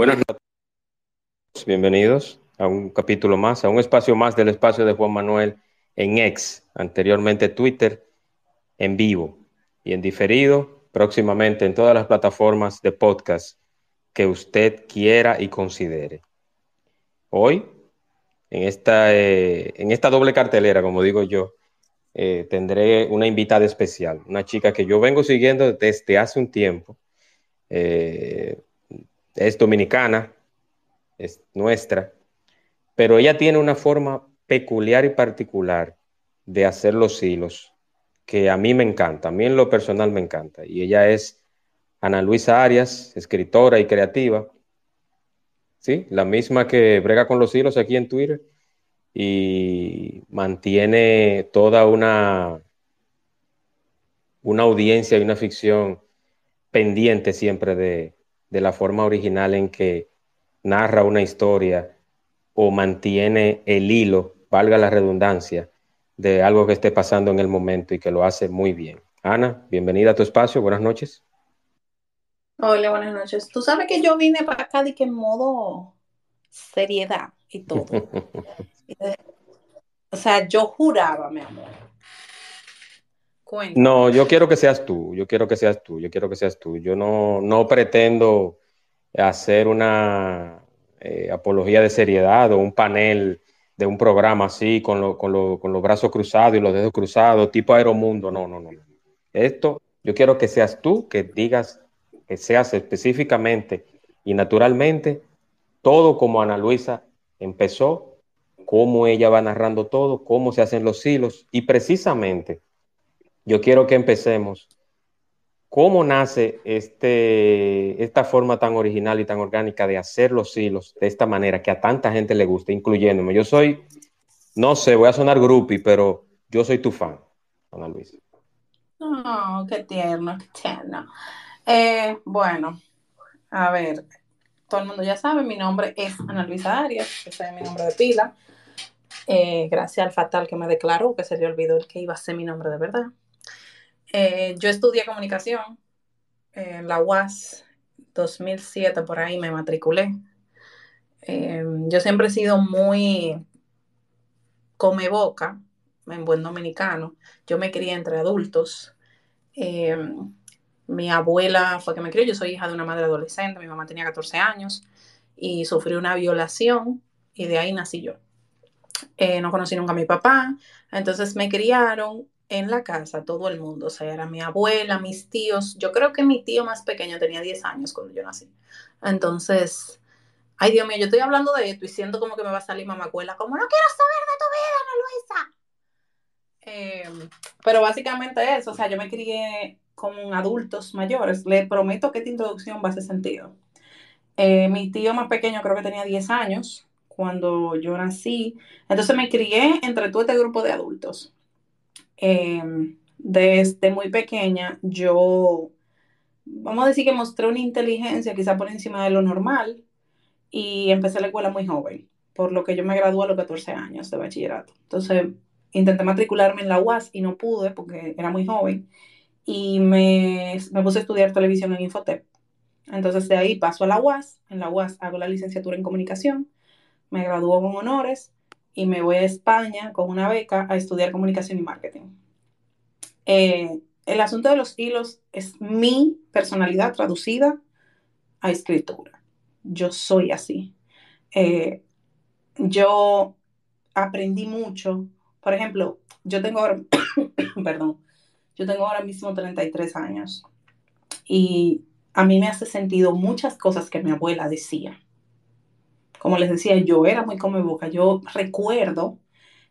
Buenas noches, bienvenidos a un capítulo más, a un espacio más del espacio de Juan Manuel en X, anteriormente Twitter, en vivo y en diferido, próximamente en todas las plataformas de podcast que usted quiera y considere. Hoy, en esta, eh, en esta doble cartelera, como digo yo, eh, tendré una invitada especial, una chica que yo vengo siguiendo desde hace un tiempo. Eh, es dominicana, es nuestra, pero ella tiene una forma peculiar y particular de hacer los hilos que a mí me encanta, a mí en lo personal me encanta. Y ella es Ana Luisa Arias, escritora y creativa, ¿sí? La misma que brega con los hilos aquí en Twitter y mantiene toda una, una audiencia y una ficción pendiente siempre de, de la forma original en que narra una historia o mantiene el hilo, valga la redundancia, de algo que esté pasando en el momento y que lo hace muy bien. Ana, bienvenida a tu espacio, buenas noches. Hola, buenas noches. Tú sabes que yo vine para acá de que en modo seriedad y todo. o sea, yo juraba, mi amor. No, yo quiero que seas tú, yo quiero que seas tú, yo quiero que seas tú. Yo no, no pretendo hacer una eh, apología de seriedad o un panel de un programa así con, con, los brazos cruzados y los dedos cruzados, tipo Aeromundo. No, no, no. Esto, yo quiero que seas tú, que digas, que seas específicamente y naturalmente todo como Ana Luisa empezó, cómo ella va narrando todo, cómo se hacen los hilos y precisamente yo quiero que empecemos. ¿Cómo nace este, esta forma tan original y tan orgánica de hacer los hilos de esta manera que a tanta gente le gusta, incluyéndome? Yo soy, no sé, voy a sonar groupie, pero yo soy tu fan, Ana Luisa. Oh, qué tierno, qué tierno. Eh, bueno, a ver, todo el mundo ya sabe, mi nombre es Ana Luisa Arias, ese es mi nombre de pila. Eh, gracias al fatal que me declaró que se le olvidó el que iba a ser mi nombre de verdad. Eh, yo estudié comunicación en la UAS 2007, por ahí me matriculé. Eh, yo siempre he sido muy come boca, en buen dominicano. Yo me crié entre adultos. Eh, mi abuela fue que me crió, yo soy hija de una madre adolescente, mi mamá tenía 14 años y sufrió una violación y de ahí nací yo. no conocí nunca a mi papá, entonces me criaron en la casa todo el mundo, o sea, era mi abuela, mis tíos. Yo creo que mi tío más pequeño tenía 10 años cuando yo nací. Entonces, ay Dios mío, yo estoy hablando de esto y siento como que me va a salir mamacuela, como no quiero saber de tu vida, Ana Luisa. Em, pero básicamente eso, o sea, yo me crié con adultos mayores. Le prometo que esta introducción va a hacer sentido. Eh, mi tío más pequeño creo que tenía 10 años cuando yo nací. Entonces me crié entre todo este grupo de adultos. Em, desde muy pequeña yo, vamos a decir que mostré una inteligencia quizá por encima de lo normal y empecé la escuela muy joven, por lo que yo me gradué a los 14 años de bachillerato. Entonces intenté matricularme en la UAS y no pude porque era muy joven y me, me puse a estudiar televisión en Infotep. Entonces de ahí paso a la UAS, en la UAS hago la licenciatura en comunicación, me graduó con honores y me voy a España con una beca a estudiar comunicación y marketing. Eh, el asunto de los hilos es mi personalidad traducida a escritura. Yo soy así. Eh, yo aprendí mucho. Por ejemplo, yo tengo ahora, perdón, yo tengo ahora mismo 33 años y a mí me hace sentido muchas cosas que mi abuela decía como les decía, yo era muy come boca. Yo recuerdo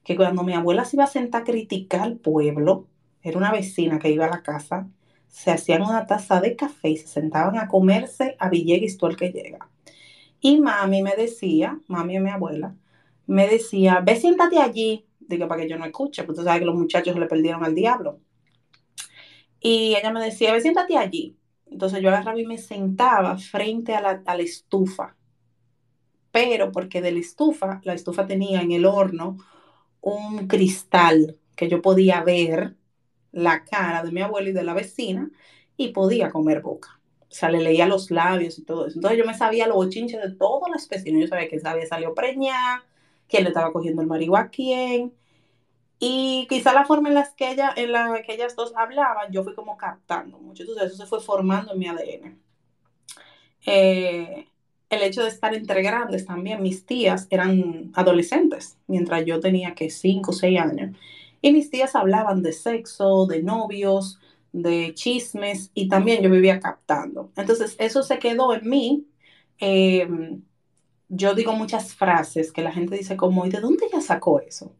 que cuando mi abuela se iba a sentar a criticar al pueblo, era una vecina que iba a la casa, se hacían una taza de café y se sentaban a comerse a Villegas todo el que llega. Y mami me decía, mami y mi abuela, me decía, ve, siéntate allí. Digo, para que yo no escuche, porque tú sabes que los muchachos le perdieron al diablo. Y ella me decía, ve, siéntate allí. Entonces yo agarraba y me sentaba frente a la, a la estufa. Pero porque de la estufa, la estufa tenía en el horno un cristal que yo podía ver la cara de mi abuela y de la vecina y podía comer boca. O sea, le leía los labios y todo eso. Entonces yo me sabía los bochinches de todas las vecinas. Yo sabía que había salió preñada, quién le estaba cogiendo el marido a quién. Y quizá la forma en, las que en la que ellas dos hablaban, yo fui como captando mucho. Entonces eso se fue formando en mi ADN. Eh, el hecho de estar entre grandes también, mis tías eran adolescentes, mientras yo tenía que 5 o 6 años. Y mis tías hablaban de sexo, de novios, de chismes y también yo vivía captando. Entonces eso se quedó en mí. Em, yo digo muchas frases que la gente dice como, ¿y de dónde ella sacó eso?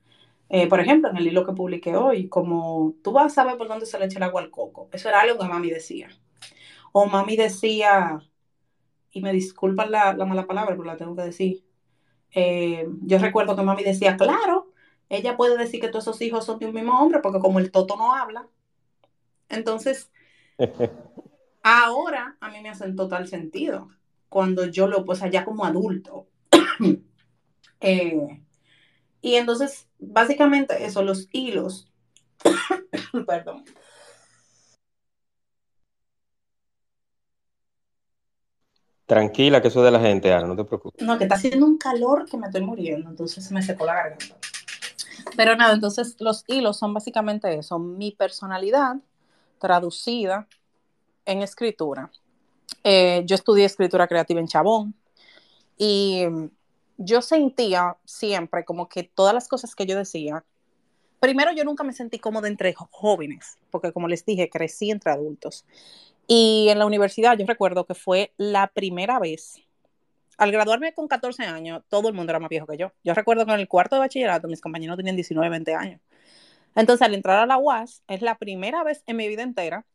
Eh, por ejemplo, en el hilo que publiqué hoy, como tú vas a saber por dónde se le echa el agua al coco. Eso era algo que mami decía. O mami decía, y me disculpan la, mala palabra, pero la tengo que decir. Eh, yo recuerdo que mami decía, claro, ella puede decir que todos esos hijos son de un mismo hombre, porque como el toto no habla. Entonces, ahora a mí me hacen total sentido. Cuando yo lo, pues allá como adulto. Eh, y entonces, básicamente eso, los hilos, perdón, Tranquila, que eso de la gente, Ana, no te preocupes. No, que está haciendo un calor que me estoy muriendo, entonces me secó la garganta. Pero nada, entonces los hilos son básicamente eso, mi personalidad traducida en escritura. Eh, yo estudié escritura creativa en Chabón y yo sentía siempre como que todas las cosas que yo decía, primero yo nunca me sentí cómoda entre jóvenes, porque como les dije, crecí entre adultos. Y en la universidad yo recuerdo que fue la primera vez, al graduarme con 14 años, todo el mundo era más viejo que yo. Yo recuerdo que en el cuarto de bachillerato mis compañeros tenían 19, 20 años. Entonces al entrar a la UAS, es la primera vez en mi vida entera,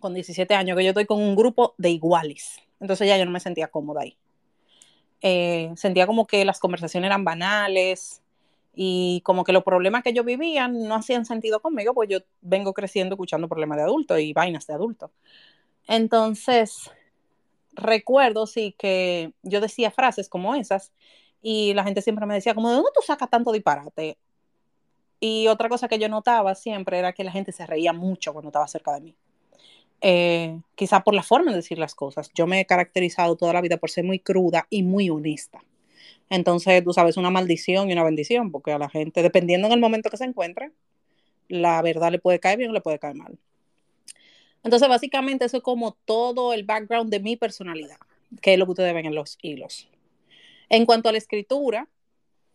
con 17 años, que yo estoy con un grupo de iguales. Entonces ya yo no me sentía cómoda ahí. Eh, sentía como que las conversaciones eran banales y como que los problemas que yo vivía no hacían sentido conmigo, pues yo vengo creciendo escuchando problemas de adulto y vainas de adulto. Entonces, recuerdo, sí, que yo decía frases como esas y la gente siempre me decía, como, ¿de dónde tú sacas tanto disparate? Y otra cosa que yo notaba siempre era que la gente se reía mucho cuando estaba cerca de mí. Eh, quizá por la forma de decir las cosas. Yo me he caracterizado toda la vida por ser muy cruda y muy honesta. Entonces, tú sabes, una maldición y una bendición, porque a la gente, dependiendo en el momento que se encuentre, la verdad le puede caer bien o le puede caer mal. Entonces, básicamente, eso es como todo el background de mi personalidad, que es lo que ustedes ven en los hilos. En cuanto a la escritura,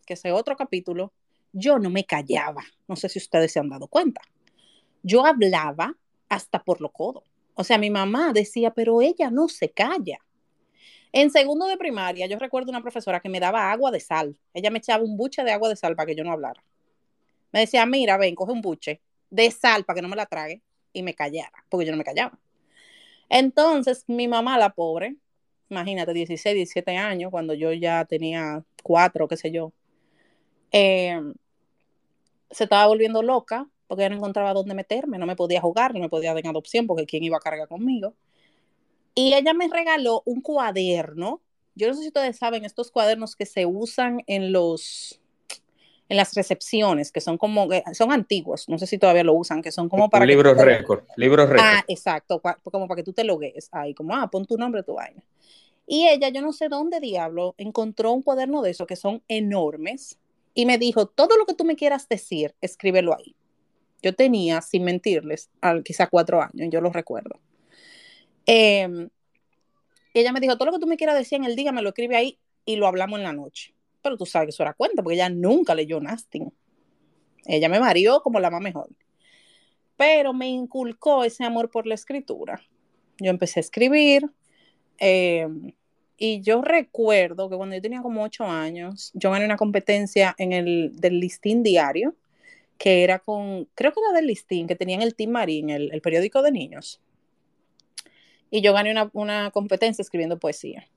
que es otro capítulo, yo no me callaba. No sé si ustedes se han dado cuenta. Yo hablaba hasta por lo codo. O sea, mi mamá decía, pero ella no se calla. En segundo de primaria, yo recuerdo una profesora que me daba agua de sal. Ella me echaba un buche de agua de sal para que yo no hablara. Me decía, mira, ven, coge un buche de sal para que no me la trague y me callara, porque yo no me callaba. Entonces, mi mamá, la pobre, imagínate, 16, 17 años, cuando yo ya tenía cuatro, qué sé yo, eh, se estaba volviendo loca porque ya no encontraba dónde meterme, no me podía jugar, no me podía dar en adopción porque quién iba a cargar conmigo. Y ella me regaló un cuaderno. Yo no sé si ustedes saben, estos cuadernos que se usan en los en las recepciones, que son como, son antiguos, no sé si todavía lo usan, que son como para... Libros récord, libros récord. Ah, exacto, como para que tú te logues ahí, como, ah, pon tu nombre, tu vaina. Y ella, yo no sé dónde diablo, encontró un cuaderno de esos que son enormes y me dijo, todo lo que tú me quieras decir, escríbelo ahí. Yo tenía, sin mentirles, quizá cuatro años, yo lo recuerdo. Em, ella me dijo, todo lo que tú me quieras decir en el día, me lo escribe ahí y lo hablamos en la noche pero tú sabes que eso era cuenta, porque ella nunca leyó Nasting. Ella me marió como la más mejor. Pero me inculcó ese amor por la escritura. Yo empecé a escribir em, y yo recuerdo que cuando yo tenía como ocho años, yo gané una competencia en el del listín diario, que era con, creo que era del listín, que tenía en el Team Marín, el, el periódico de niños. y yo gané una, competencia escribiendo poesía.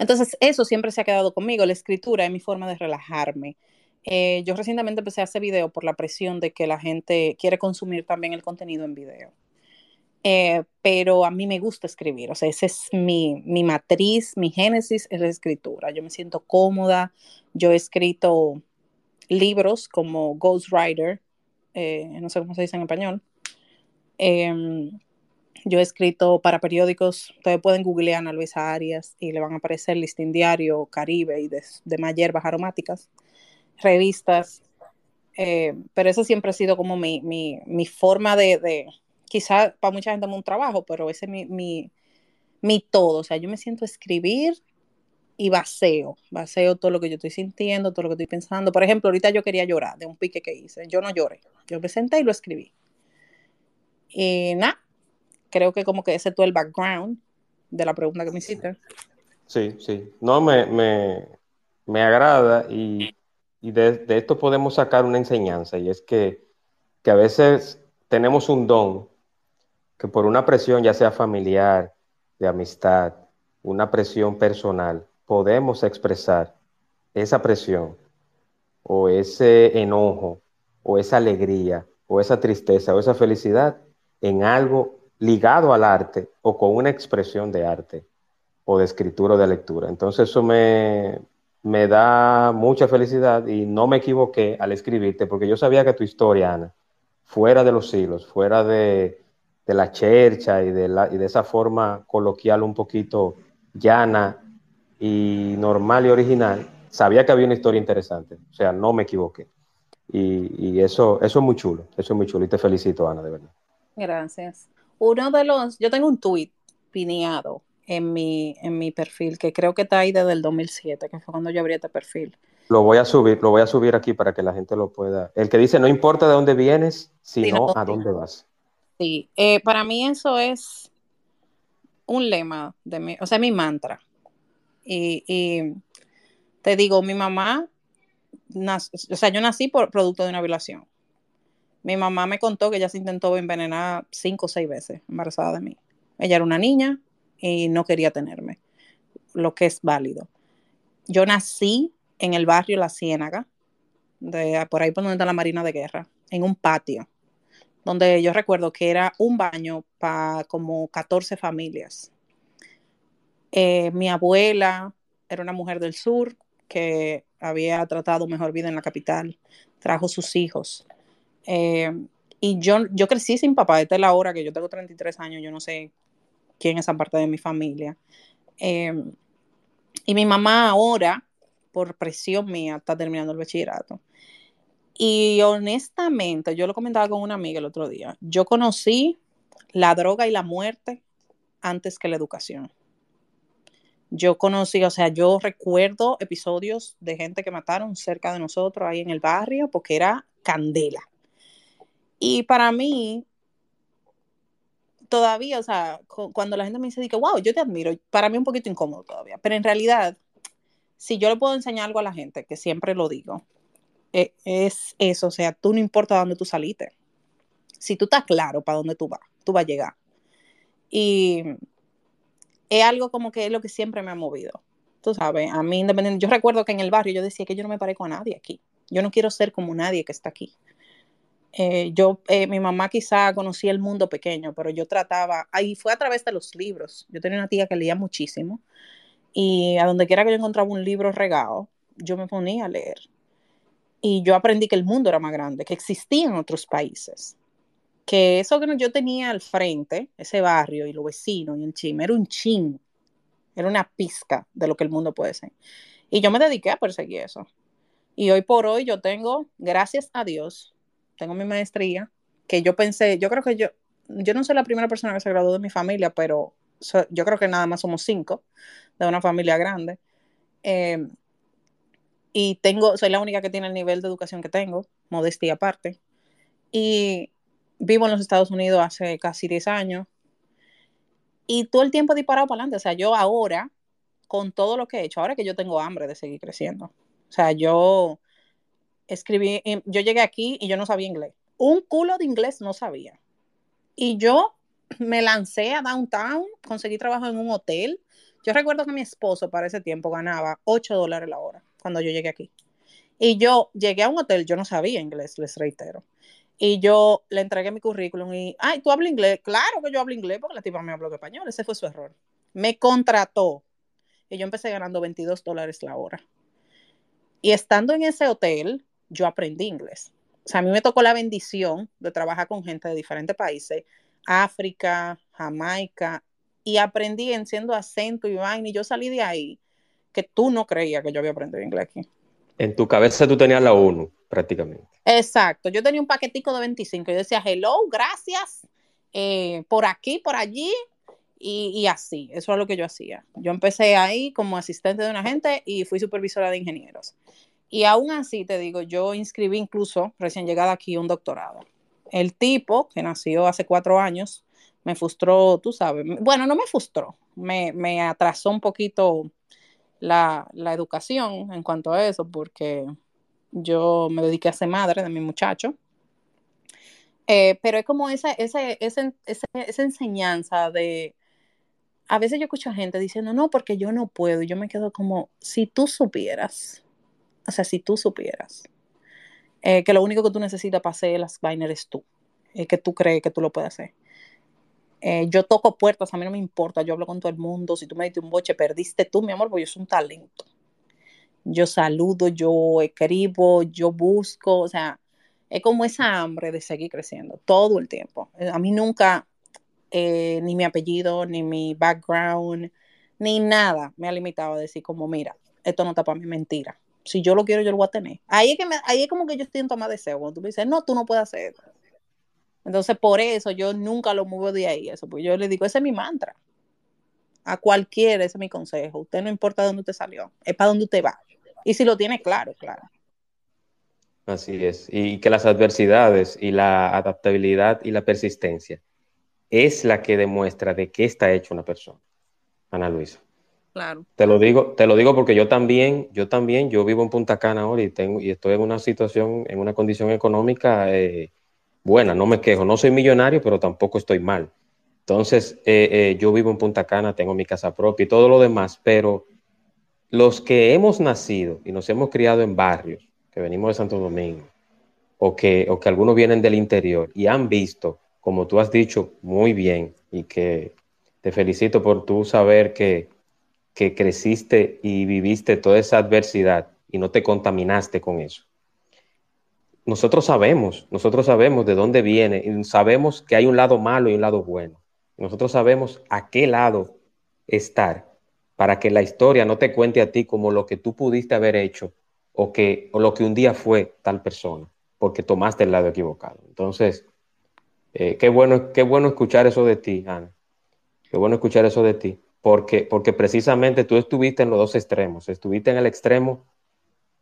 Entonces, eso siempre se ha quedado conmigo, la escritura es mi forma de relajarme. Eh, yo recientemente empecé a hacer video por la presión de que la gente quiere consumir también el contenido en video. Eh, pero a mí me gusta escribir, o sea, esa es mi, mi matriz, mi génesis es la escritura. Yo me siento cómoda, yo he escrito libros como Ghostwriter, eh, no sé cómo se dice en español. Em, yo he escrito para periódicos, ustedes pueden googlear a Ana Luisa Arias y le van a aparecer Listín Diario, Caribe y de, de hierbas aromáticas, revistas, eh, pero eso siempre ha sido como mi, mi, mi forma de, de quizá para mucha gente es un trabajo, pero ese es mi, mi, mi todo, o sea, yo me siento escribir y vaceo, vaceo todo lo que yo estoy sintiendo, todo lo que estoy pensando. Por ejemplo, ahorita yo quería llorar de un pique que hice. Yo no lloré, yo me senté y lo escribí. Y nada, creo que como que ese es todo el background de la pregunta que me hiciste. Sí, sí. No, me, me, me agrada y, y de, de, esto podemos sacar una enseñanza y es que, que a veces tenemos un don que por una presión, ya sea familiar, de amistad, una presión personal, podemos expresar esa presión o ese enojo o esa alegría o esa tristeza o esa felicidad en algo ligado al arte o con una expresión de arte o de escritura o de lectura. Entonces eso me, me da mucha felicidad y no me equivoqué al escribirte porque yo sabía que tu historia, Ana, fuera de los hilos, fuera de, de la chercha y de, la, y de esa forma coloquial un poquito llana y normal y original, sabía que había una historia interesante. O sea, no me equivoqué. Y, y, eso, eso es muy chulo, eso es muy chulo. Y te felicito, Ana, de verdad. Gracias. Uno de los, yo tengo un tweet pineado en mi, en mi perfil, que creo que está ahí desde el 2007, que fue cuando yo abrí este perfil. Lo voy a subir, lo voy a subir aquí para que la gente lo pueda. El que dice, no importa de dónde vienes, sino sí, no, a dónde vas. Sí, eh, para mí eso es un lema de mi, o sea, mi mantra. Y, y, te digo, mi mamá, o sea, yo nací por producto de una violación. Mi mamá me contó que ella se intentó envenenar cinco o seis veces embarazada de mí. Ella era una niña y no quería tenerme, lo que es válido. Yo nací en el barrio La Ciénaga, de, por ahí por donde está la Marina de Guerra, en un patio, donde yo recuerdo que era un baño para como 14 familias. Eh, mi abuela era una mujer del sur que había tratado mejor vida en la capital, trajo sus hijos. Eh, y yo, yo crecí sin papá, esta es la hora que yo tengo 33 años, yo no sé quién es esa parte de mi familia. Eh, y mi mamá ahora, por presión mía, está terminando el bachillerato. Y honestamente, yo lo comentaba con una amiga el otro día, yo conocí la droga y la muerte antes que la educación. Yo conocí, o sea, yo recuerdo episodios de gente que mataron cerca de nosotros ahí en el barrio porque era candela. Y para mí, todavía, o sea, cuando la gente me dice que, wow, yo te admiro, para mí un poquito incómodo todavía, pero en realidad, si yo le puedo enseñar algo a la gente, que siempre lo digo, e, es eso, o sea, tú no importa dónde tú saliste. Si tú estás claro para dónde tú vas, tú vas a llegar. Y es algo como que es lo que siempre me ha movido. Tú sabes, a mí independiente, yo recuerdo que en el barrio yo decía que yo no me parezco a nadie aquí. Yo no quiero ser como nadie que está aquí. Eh, yo, eh, mi mamá quizá conocía el mundo pequeño, pero yo trataba, ahí fue a través de los libros. Yo tenía una tía que leía muchísimo y a donde quiera que yo encontraba un libro regado, yo me ponía a leer. Y yo aprendí que el mundo era más grande, que existían otros países que eso que yo tenía al frente, ese barrio y los vecinos y el chisme, era un chin, era una pizca de lo que el mundo puede ser. Y yo me dediqué a perseguir eso. Y hoy por hoy yo tengo, gracias a Dios, tengo mi maestría, que yo pensé, yo creo que yo, yo no soy la primera persona que se graduó de mi familia, pero yo creo que nada más somos cinco de una familia grande. Eh, y tengo, soy la única que tiene el nivel de educación que tengo, modestia aparte. Y vivo en los Estados Unidos hace casi 10 años y todo el tiempo disparado para adelante. O sea, yo ahora, con todo lo que he hecho, ahora que yo tengo hambre de seguir creciendo. O sea, yo escribí, yo llegué aquí y yo no sabía inglés. Un culo de inglés no sabía. Y yo me lancé a downtown, conseguí trabajo en un hotel. Yo recuerdo que mi esposo para ese tiempo ganaba 8 dólares la hora cuando yo llegué aquí. Y yo llegué a un hotel, yo no sabía inglés, les reitero. Y yo le entregué mi currículum y, ay, ¿tú hablas inglés? Claro que yo hablo inglés porque la tipa me habló español, ese fue su error. Me contrató y yo empecé ganando 22 dólares la hora. Y estando en ese hotel, yo aprendí inglés. O sea, a mí me tocó la bendición de trabajar con gente de diferentes países, África, Jamaica, y aprendí en siendo acento y vaina, y yo salí de ahí que tú no creías que yo había aprendido inglés aquí. En tu cabeza tú tenías la ONU, prácticamente. Exacto, yo tenía un paquetico de 25, yo decía, hello, gracias, eh, por aquí, por allí, y, y, así, eso es lo que yo hacía. Yo empecé ahí como asistente de una gente y fui supervisora de ingenieros. Y aún así, te digo, yo inscribí incluso recién llegada aquí un doctorado. El tipo, que nació hace cuatro años, me frustró, tú sabes, bueno, no me frustró, me, me atrasó un poquito la, la, educación en cuanto a eso, porque yo me dediqué a ser madre de mi muchacho. Eh, pero es como esa, esa, esa, esa, enseñanza de, a veces yo escucho a gente diciendo, no, porque yo no puedo, yo me quedo como, si tú supieras o sea, si tú supieras eh, que lo único que tú necesitas para hacer las vainas eres tú, es que tú crees que tú lo puedes hacer. Eh, yo toco puertas, a mí no me importa, yo hablo con todo el mundo, si tú me diste un boche, perdiste tú, mi amor, porque yo soy un talento. Yo saludo, yo escribo, yo busco, o sea, es como esa hambre de seguir creciendo todo el tiempo. A mí nunca, eh, ni mi apellido, ni mi background, ni nada me ha limitado a decir como, mira, esto no está para mí mentira si yo lo quiero, yo lo voy a tener. Ahí es, que me, ahí es como que yo toma de deseo. Cuando tú me dices, no, tú no puedes hacer. Entonces, por eso yo nunca lo muevo de ahí. Eso, porque yo le digo, ese es mi mantra. A cualquiera, ese es mi consejo. Usted no importa dónde usted salió, es para dónde usted va. Y si lo tiene claro, claro. Así es. Y que las adversidades y la adaptabilidad y la persistencia es la que demuestra de qué está hecho una persona. Ana Luisa. Claro. Te lo digo, te lo digo porque yo también, yo también, yo vivo en Punta Cana ahora y tengo, y estoy en una situación, en una condición económica eh, buena, no me quejo, no soy millonario, pero tampoco estoy mal. Entonces, eh, eh, yo vivo en Punta Cana, tengo mi casa propia y todo lo demás, pero los que hemos nacido y nos hemos criado en barrios, que venimos de Santo Domingo, o que, o que algunos vienen del interior y han visto, como tú has dicho muy bien, y que te felicito por tú saber que creciste y viviste toda esa adversidad y no te contaminaste con eso. Nosotros sabemos, nosotros sabemos de dónde viene, y sabemos que hay un lado malo y un lado bueno. Nosotros sabemos a qué lado estar para que la historia no te cuente a ti como lo que tú pudiste haber hecho o, que, o lo que un día fue tal persona, porque tomaste el lado equivocado. Entonces, eh, qué, bueno, qué bueno escuchar eso de ti, Ana. Qué bueno escuchar eso de ti porque, porque precisamente tú estuviste en los dos extremos, estuviste en el extremo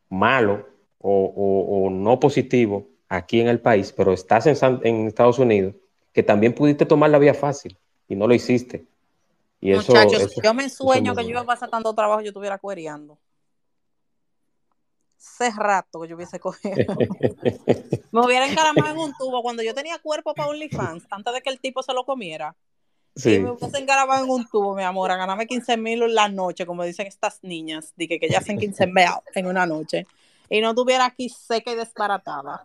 malo o, no positivo aquí en el país, pero estás en, Estados Unidos, que también pudiste tomar la vía fácil y no lo hiciste. Y Muchachos, yo me sueño que yo iba a pasar tanto trabajo yo estuviera cuereando. Hace rato que yo hubiese cogido. me hubiera encaramado en un tubo cuando yo tenía cuerpo para OnlyFans, antes de que el tipo se lo comiera. Sí. Y me puse engarabado en un tubo, mi amor, a ganarme 15 mil en la noche, como dicen estas niñas, dije que ya hacen 15 mil en una noche. Y no tuviera aquí seca y desbaratada.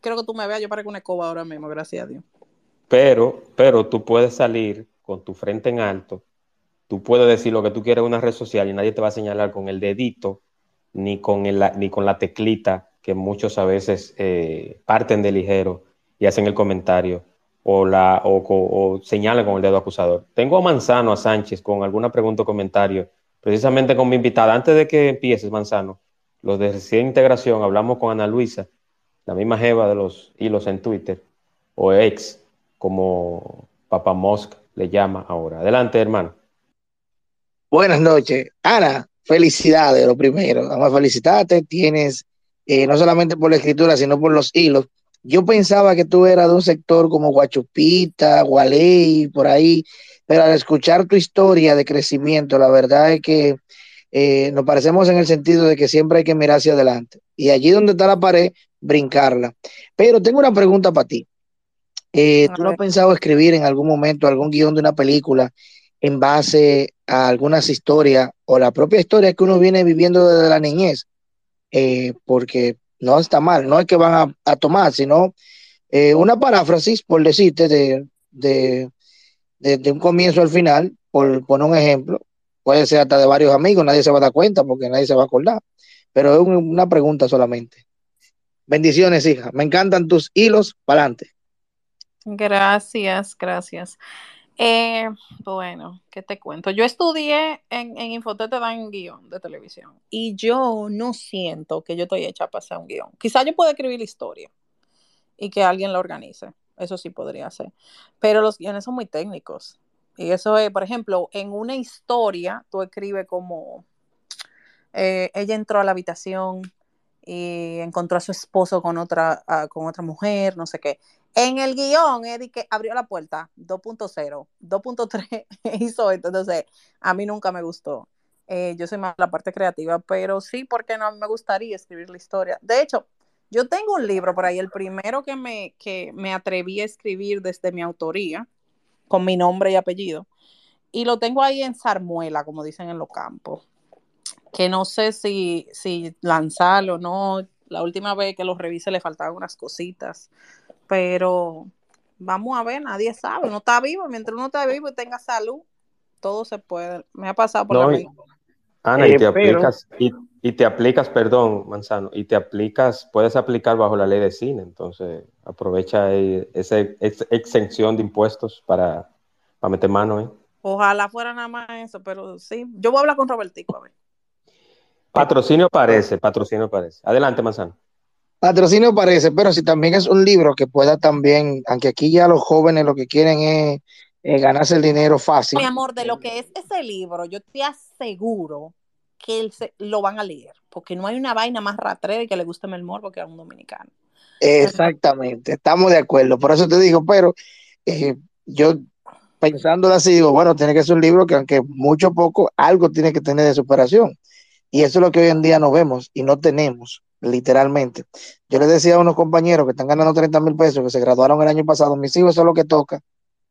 Creo que tú me veas, yo parezco una escoba ahora mismo, gracias a Dios. Pero, pero tú puedes salir con tu frente en alto, tú puedes decir lo que tú quieres en una red social y nadie te va a señalar con el dedito ni con, el, ni con la teclita que muchos a veces eh, parten de ligero y hacen el comentario o, la, o, señala con el dedo acusador. Tengo a Manzano, a Sánchez, con alguna pregunta o comentario, precisamente con mi invitada. Antes de que empieces, Manzano, los de recién integración, hablamos con Ana Luisa, la misma jeva de los hilos en Twitter, o ex, como Papa Mosca le llama ahora. Adelante, hermano. Buenas noches. Ana, felicidades, lo primero. Vamos a felicitarte. Tienes, eh, no solamente por la escritura, sino por los hilos, yo pensaba que tú eras de un sector como Guachupita, Gualey, por ahí, pero al escuchar tu historia de crecimiento, la verdad es que eh, nos parecemos en el sentido de que siempre hay que mirar hacia adelante. Y allí donde está la pared, brincarla. Pero tengo una pregunta para ti. Eh, ¿Tú no has pensado escribir en algún momento algún guion de una película en base a algunas historias o la propia historia que uno viene viviendo desde la niñez? Eh, porque no está mal, no es que van a, tomar, sino eh, una paráfrasis, por decirte, de, de, de, un comienzo al final, por poner un ejemplo, puede ser hasta de varios amigos, nadie se va a dar cuenta porque nadie se va a acordar, pero es una pregunta solamente. Bendiciones, hija. Me encantan tus hilos para adelante. Gracias, gracias. Eh, bueno, ¿qué te cuento? Yo estudié en, en te dan guion de televisión y yo no siento que yo estoy hecha para hacer un guion. Quizá yo pueda escribir la historia y que alguien la organice. Eso sí podría ser. Pero los guiones son muy técnicos. Y eso es, por ejemplo, en una historia, tú escribes como eh, ella entró a la habitación y encontró a su esposo con otra, ah, con otra mujer, no sé qué. En el guion, Eddie que abrió la puerta, 2.0, 2.3 hizo esto, entonces a mí nunca me gustó. Eh, yo soy más la parte creativa, pero sí, porque no me gustaría escribir la historia. De hecho, yo tengo un libro por ahí, el primero que me, que me atreví a escribir desde mi autoría, con mi nombre y apellido, y lo tengo ahí en Sarmuela, como dicen en los campos, que no sé si, si lanzarlo o no. La última vez que lo revisé le faltaban unas cositas pero vamos a ver, nadie sabe, uno está vivo, mientras uno está vivo y tenga salud, todo se puede. Me ha pasado por la mente. Ana, y eh, te aplicas, y, te aplicas, perdón, Manzano, y te aplicas, puedes aplicar bajo la ley de cine, entonces aprovecha esa, exención de impuestos para, para meter mano ahí. Ojalá fuera nada más eso, pero sí, yo voy a hablar con Robertico a ver. Patrocinio parece, patrocinio parece. Adelante, Manzano. Patrocinio parece, pero si también es un libro que pueda también, aunque aquí ya los jóvenes lo que quieren es, ganarse el dinero fácil. Mi amor, de lo que es ese libro, yo te aseguro que lo van a leer, porque no hay una vaina más ratrera y que le guste el morbo que a un dominicano. Exactamente, estamos de acuerdo. Por eso te digo, pero eh, yo pensándolo así, digo, bueno, tiene que ser un libro que aunque mucho o poco, algo tiene que tener de superación. Y eso es lo que hoy en día no vemos y no tenemos literalmente. Yo les decía a unos compañeros que están ganando 30 mil pesos, que se graduaron el año pasado, mis hijos, eso es lo que toca,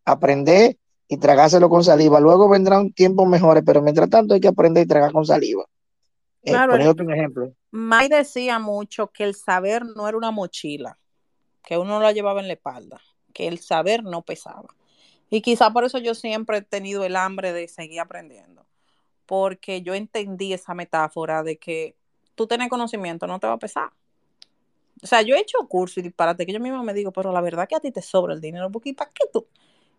aprender y tragárselo con saliva. Luego vendrán tiempos mejores, pero mientras tanto hay que aprender y tragar con saliva. Eh, claro, otro ejemplo. May decía mucho que el saber no era una mochila, que uno la llevaba en la espalda, que el saber no pesaba. Y quizá por eso yo siempre he tenido el hambre de seguir aprendiendo, porque yo entendí esa metáfora de que tú tenés conocimiento, no te va a pesar. O sea, yo he hecho cursos y disparate que yo misma me digo, pero la verdad que a ti te sobra el dinero, porque ¿para qué tú?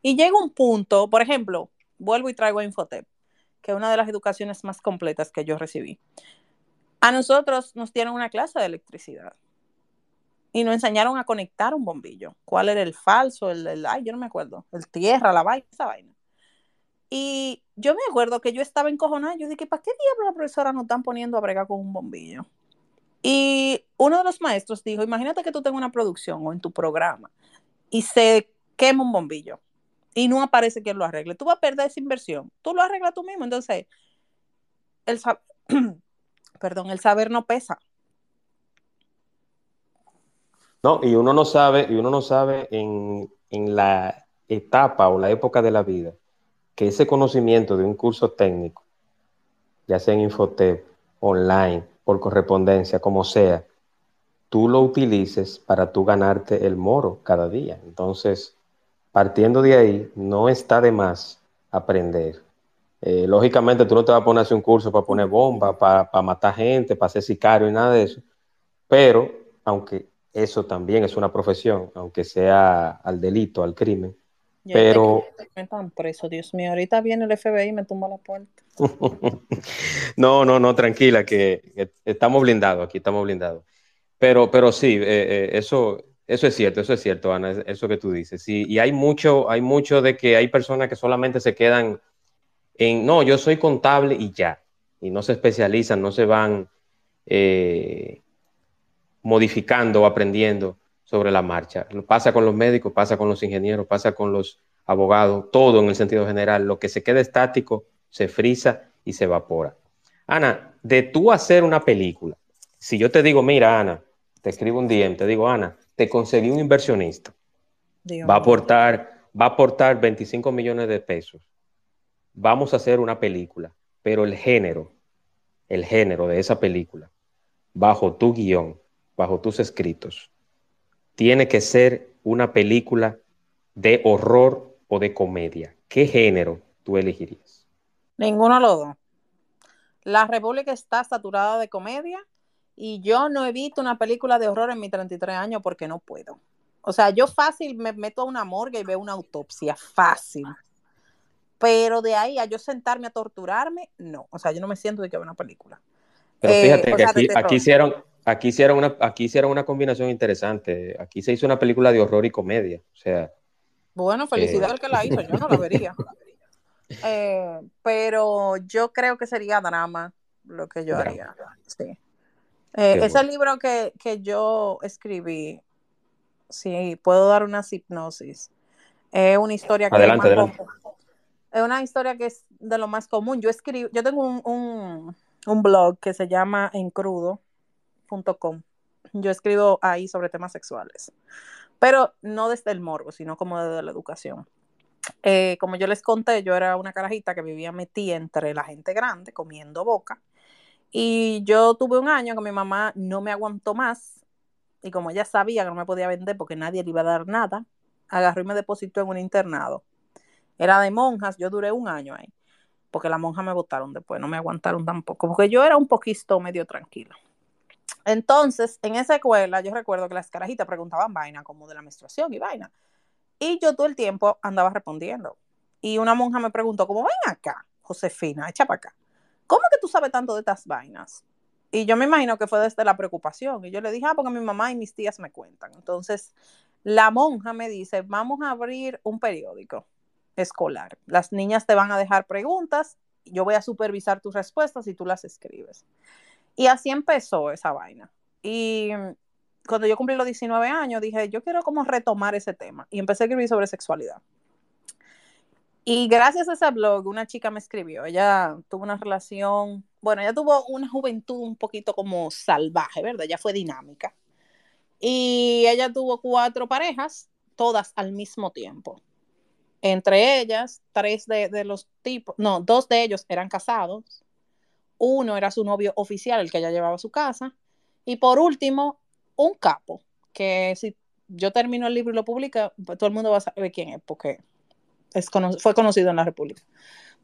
Y llega un punto, por ejemplo, vuelvo y traigo a Infotep, que es una de las educaciones más completas que yo recibí. A nosotros nos dieron una clase de electricidad y nos enseñaron a conectar un bombillo. ¿Cuál era el falso? El, el ay, yo no me acuerdo. El tierra, la vaina, esa vaina. Y yo me acuerdo que yo estaba encojonada. Yo dije, ¿para qué diablos la profesora nos están poniendo a bregar con un bombillo? Y uno de los maestros dijo, imagínate que tú tengas una producción o en tu programa y se quema un bombillo y no aparece quien lo arregle. Tú vas a perder esa inversión. Tú lo arreglas tú mismo. Entonces, el, perdón, el saber no pesa. No, y uno no sabe, y uno no sabe en, en la etapa o la época de la vida que ese conocimiento de un curso técnico, ya sea en Infotep, online, por correspondencia, como sea, tú lo utilices para tú ganarte el moro cada día. Entonces, partiendo de ahí, no está de más aprender. Eh, lógicamente, tú no te vas a poner a hacer un curso para poner bomba, para, para matar gente, para ser sicario y nada de eso. Pero, aunque eso también es una profesión, aunque sea al delito, al crimen, pero. están preso, Dios mío. Ahorita viene el FBI y me tumba la puerta. no, no, no, tranquila, que, estamos blindados aquí, estamos blindados. Pero, pero sí, eh, eh, eso, eso es cierto, eso es cierto, Ana, eso que tú dices. Sí, y hay mucho, hay mucho de que hay personas que solamente se quedan en, no, yo soy contable y ya, y no se especializan, no se van eh, modificando o aprendiendo sobre la marcha. Pasa con los médicos, pasa con los ingenieros, pasa con los abogados, todo en el sentido general. Lo que se queda estático se frisa y se evapora. Ana, de tú hacer una película, si yo te digo, mira, Ana, te escribo un DM, te digo, Ana, te conseguí un inversionista va a aportar, va a aportar 25 millones de pesos. Vamos a hacer una película, pero el género, el género de esa película, bajo tu guion, bajo tus escritos, tiene que ser una película de horror o de comedia. ¿Qué género tú elegirías? Ninguno de los dos. La República está saturada de comedia y yo no he visto una película de horror en mis 33 años porque no puedo. O sea, yo fácil me meto a una morgue y veo una autopsia, fácil. Pero de ahí a yo sentarme a torturarme, no. O sea, yo no me siento de que veo una película. Pero fíjate eh, que aquí, aquí, hicieron, aquí, hicieron una, aquí hicieron una combinación interesante. Aquí se hizo una película de horror y comedia. O sea. Bueno, felicidad al que la hizo, yo no la vería. Eh, pero yo creo que sería drama lo que yo haría. Sí. Eh, ese libro que, que, yo escribí, sí, puedo dar una hipnosis. Es una historia que adelante, es, adelante. es una historia que es de lo más común. Yo escribo, yo tengo un, un, un blog que se llama Yo escribo ahí sobre temas sexuales, pero no desde el morbo, sino como desde la educación. Eh, como yo les conté, yo era una carajita que vivía metida entre la gente grande, comiendo boca. Y yo tuve un año que mi mamá no me aguantó más. Y como ella sabía que no me podía vender porque nadie le iba a dar nada, agarró y me depositó en un internado. Era de monjas, yo duré un año ahí. Porque la monja me votaron después, no me aguantaron tampoco. Porque yo era un poquito medio tranquila. Entonces, en esa escuela, yo recuerdo que las carajitas preguntaban vaina, como de la menstruación y vaina. Y yo todo el tiempo andaba respondiendo. Y una monja me preguntó, como, ven acá, Josefina, echa para acá. ¿Cómo que tú sabes tanto de estas vainas? Y yo me imagino que fue desde la preocupación. Y yo le dije, ah, porque mi mamá y mis tías me cuentan. Entonces, la monja me dice, vamos a abrir un periódico escolar. Las niñas te van a dejar preguntas, yo voy a supervisar tus respuestas y tú las escribes. Y así empezó esa vaina. Y cuando yo cumplí los 19 años, dije, yo quiero como retomar ese tema. Y empecé a escribir sobre sexualidad. Y gracias a ese blog, una chica me escribió. Ella tuvo una relación, bueno, ella tuvo una juventud un poquito como salvaje, ¿verdad? Ella fue dinámica. Y ella tuvo cuatro parejas, todas al mismo tiempo. Entre ellas, tres de, de los tipos, no, dos de ellos eran casados. Uno era su novio oficial, el que ella llevaba a su casa. Y por último, un capo, que si yo termino el libro y lo publica, pues todo el mundo va a saber quién es, porque es fue conocido en la República.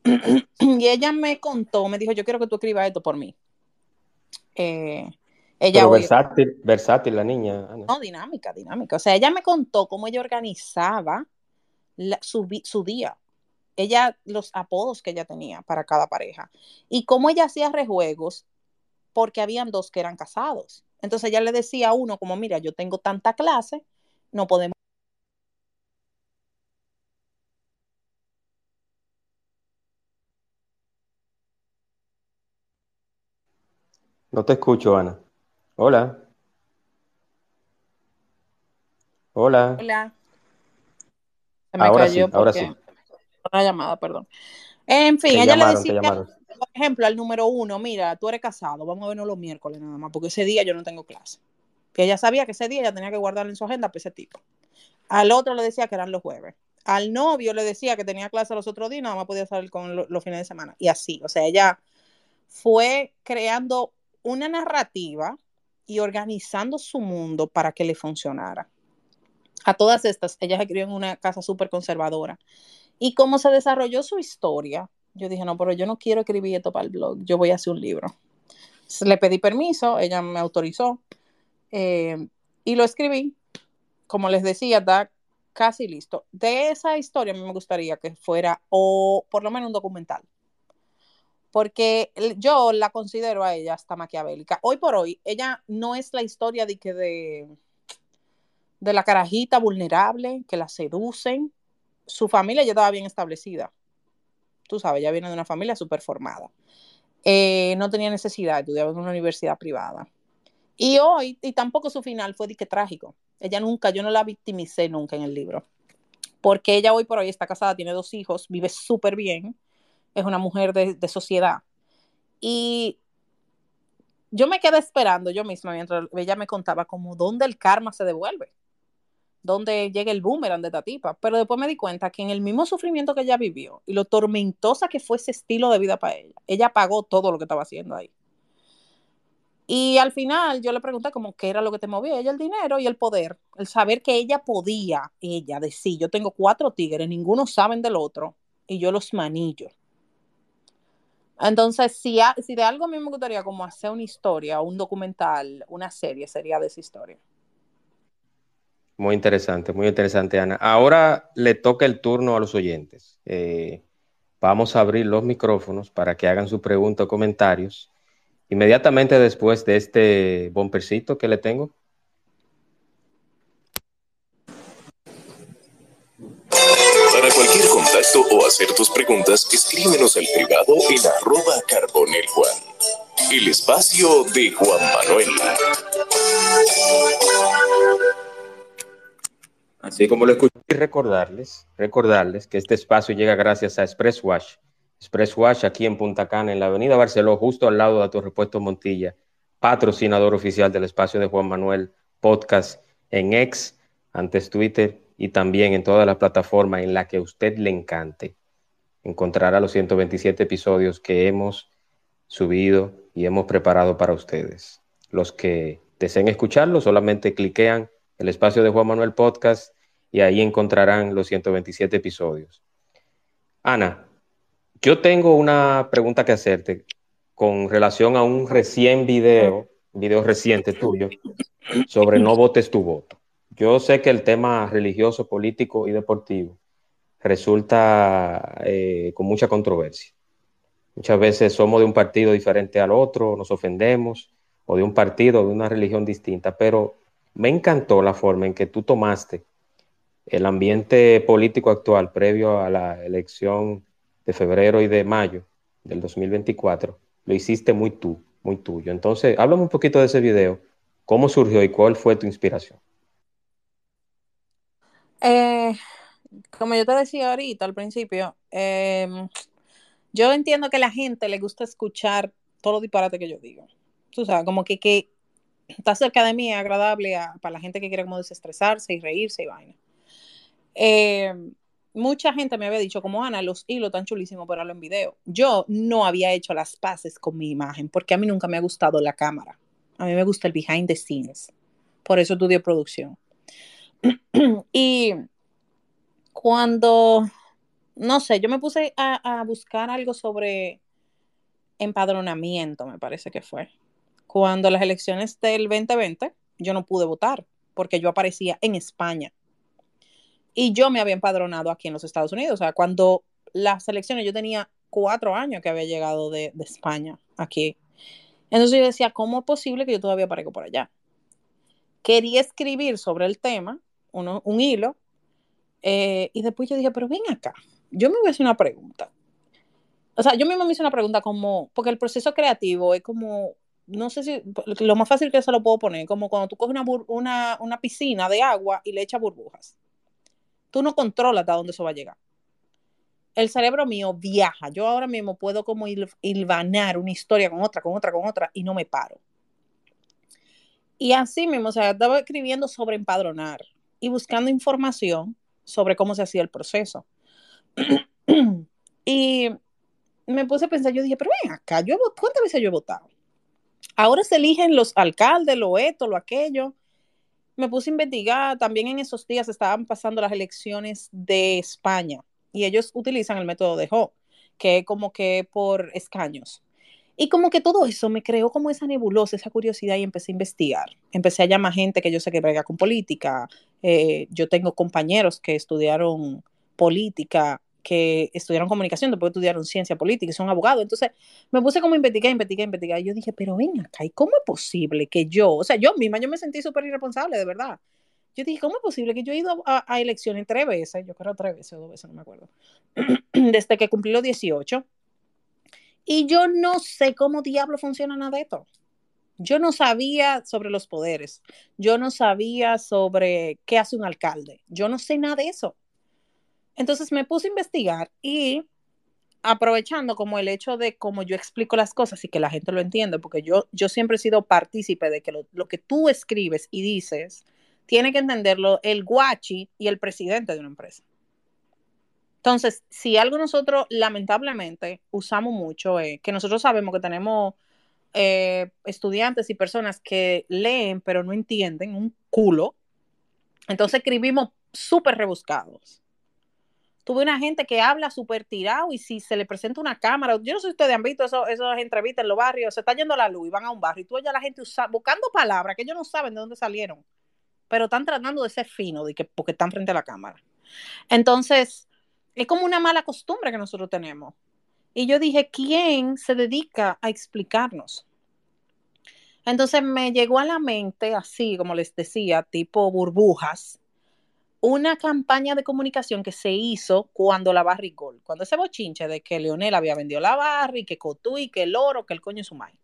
y ella me contó, me dijo, yo quiero que tú escribas esto por mí. Eh, ella Pero versátil, versátil la niña. No, dinámica, dinámica. O sea, ella me contó cómo ella organizaba su, su día. Ella, los apodos que ella tenía para cada pareja. Y cómo ella hacía rejuegos porque habían dos que eran casados. Entonces ella le decía a uno como, mira, yo tengo tanta clase, no podemos. No te escucho, Ana. Hola. Hola. Hola. Se me ahora cayó sí, ahora sí. Una llamada, perdón. En fin, ella le decía, por ejemplo, al número uno, mira, tú eres casado, vamos a vernos los miércoles nada más, porque ese día yo no tengo clase que ella sabía que ese día ella tenía que guardar en su agenda para ese tipo. Al otro le decía que eran los jueves. Al novio le decía que tenía clase los otros días, nada más podía salir con los fines de semana. Y así, o sea, ella fue creando una narrativa y organizando su mundo para que le funcionara. A todas estas, ella se crió en una casa súper conservadora. Y como se desarrolló su historia, yo dije, no, pero yo no quiero escribir esto para el blog, yo voy a hacer un libro. Le pedí permiso, ella me autorizó eh, y lo escribí, como les decía, está casi listo. De esa historia me gustaría que fuera, o por lo menos un documental, porque yo la considero a ella hasta maquiavélica. Hoy por hoy, ella no es la historia de que de, de la carajita vulnerable, que la seducen. Su familia ya estaba bien establecida. Tú sabes, ella viene de una familia súper formada. Eh, no tenía necesidad, estudiaba en una universidad privada. Y hoy, y tampoco su final fue de que trágico. Ella nunca, yo no la victimicé nunca en el libro. Porque ella hoy por hoy está casada, tiene dos hijos, vive súper bien, es una mujer de, sociedad. Y yo me quedé esperando yo misma mientras ella me contaba como dónde el karma se devuelve. Donde llega el boomerang de esta tipa. Pero después me di cuenta que en el mismo sufrimiento que ella vivió y lo tormentosa que fue ese estilo de vida para ella, ella pagó todo lo que estaba haciendo ahí. Y al final yo le pregunté como qué era lo que te movía, ella el dinero y el poder, el saber que ella podía, ella decir, yo tengo cuatro tigres, ninguno saben del otro y yo los manillo. Entonces, si, si de algo a mí me gustaría como hacer una historia, un documental, una serie, sería de esa historia. Muy interesante, muy interesante, Ana. Ahora le toca el turno a los oyentes. Eh, vamos a abrir los micrófonos para que hagan su pregunta o comentarios inmediatamente después de este bompercito que le tengo. Para cualquier contacto o hacer tus preguntas, escríbenos al privado en arroba carboneljuan. El espacio de Juan Manuel. Así como lo escuché, y recordarles, recordarles que este espacio llega gracias a Express Wash. Express Wash aquí en Punta Cana, en la avenida Barceló, justo al lado de tu repuesto Montilla, patrocinador oficial del espacio de Juan Manuel Podcast en X, antes Twitter y también en todas las plataformas en la que a usted le encante. Encontrará los 127 episodios que hemos subido y hemos preparado para ustedes. Los que deseen escucharlo solamente cliquean el espacio de Juan Manuel Podcast y ahí encontrarán los 127 episodios. Ana, yo tengo una pregunta que hacerte con relación a un recién video, video reciente tuyo, sobre no votes tu voto. Yo sé que el tema religioso, político y deportivo resulta eh, con mucha controversia. Muchas veces somos de un partido diferente al otro, nos ofendemos, o de un partido, de una religión distinta, pero me encantó la forma en que tú tomaste el ambiente político actual previo a la elección de febrero y de mayo del 2024, lo hiciste muy tú, muy tuyo. Entonces, háblame un poquito de ese video, cómo surgió y cuál fue tu inspiración. Eh, como yo te decía ahorita al principio, em, yo entiendo que a la gente le gusta escuchar todo lo disparate que yo digo. Tú sabes, como que, está cerca de mí, agradable para la gente que quiere como desestresarse y reírse y vaina. Eh, mucha gente me había dicho, como Ana, los hilos tan chulísimos para en video. Yo no había hecho las paces con mi imagen porque a mí nunca me ha gustado la cámara. A mí me gusta el behind the scenes. Por eso estudio producción. y cuando, no sé, yo me puse a buscar algo sobre empadronamiento, me parece que fue. Cuando las elecciones del 2020, yo no pude votar porque yo aparecía en España. Y yo me había empadronado aquí en los Estados Unidos. O sea, cuando las elecciones, yo tenía cuatro años que había llegado de, España aquí. Entonces yo decía, ¿cómo es posible que yo todavía aparezco por allá? Quería escribir sobre el tema, un hilo, eh, y después yo dije, pero ven acá, yo me voy a hacer una pregunta. O sea, yo mismo me hice una pregunta como, porque el proceso creativo es como, no sé si, lo más fácil que se lo puedo poner, como cuando tú coges una, una, una piscina de agua y le echas burbujas tú no controlas hasta dónde eso va a llegar. El cerebro mío viaja. Yo ahora mismo puedo como hilvanar una historia con otra, con otra, con otra y no me paro. Y así mismo, o sea, estaba escribiendo sobre empadronar y buscando información sobre cómo se hacía el proceso. y me puse a pensar, yo dije, pero ven acá, yo, ¿cuántas veces yo he votado? Ahora se eligen los alcaldes, lo esto, lo aquello me puse a investigar, también en esos días estaban pasando las elecciones de España y ellos utilizan el método de Ho, que es como que por escaños. Y como que todo eso me creó como esa nebulosa, esa curiosidad y empecé a investigar. Empecé a llamar gente que yo sé que brega con política. Eh, yo tengo compañeros que estudiaron política que estudiaron comunicación, después estudiaron ciencia política y son abogados. Entonces me puse como a investigar, investigar, investigar. Y yo dije, pero ven acá, ¿y cómo es posible que yo, o sea, yo misma, yo me sentí súper irresponsable, de verdad. Yo dije, ¿cómo es posible que yo he ido a, elecciones tres veces, yo creo tres veces o dos veces, no me acuerdo, desde que cumplí los 18? Y yo no sé cómo diablo funciona nada de esto. Yo no sabía sobre los poderes. Yo no sabía sobre qué hace un alcalde. Yo no sé nada de eso. Entonces me puse a investigar y aprovechando como el hecho de cómo yo explico las cosas y que la gente lo entiende, porque yo, yo siempre he sido partícipe de que lo, que tú escribes y dices tiene que entenderlo el guachi y el presidente de una empresa. Entonces, si algo nosotros lamentablemente usamos mucho, que nosotros sabemos que tenemos eh, estudiantes y personas que leen pero no entienden un culo, entonces escribimos súper rebuscados. Tuve una gente que habla súper tirado y si se le presenta una cámara, yo no sé si ustedes han visto eso, esas entrevistas en los barrios, se está yendo la luz y van a un barrio y tú oyes a la gente buscando palabras que ellos no saben de dónde salieron, pero están tratando de ser fino de que, porque están frente a la cámara. Entonces, es como una mala costumbre que nosotros tenemos. Y yo dije, ¿quién se dedica a explicarnos? Entonces me llegó a la mente, así como les decía, tipo burbujas, una campaña de comunicación que se hizo cuando la Barry Gold, cuando ese bochinche de que Leonel había vendido la Barry, que Cotuí, que el oro, que el coño es su madre.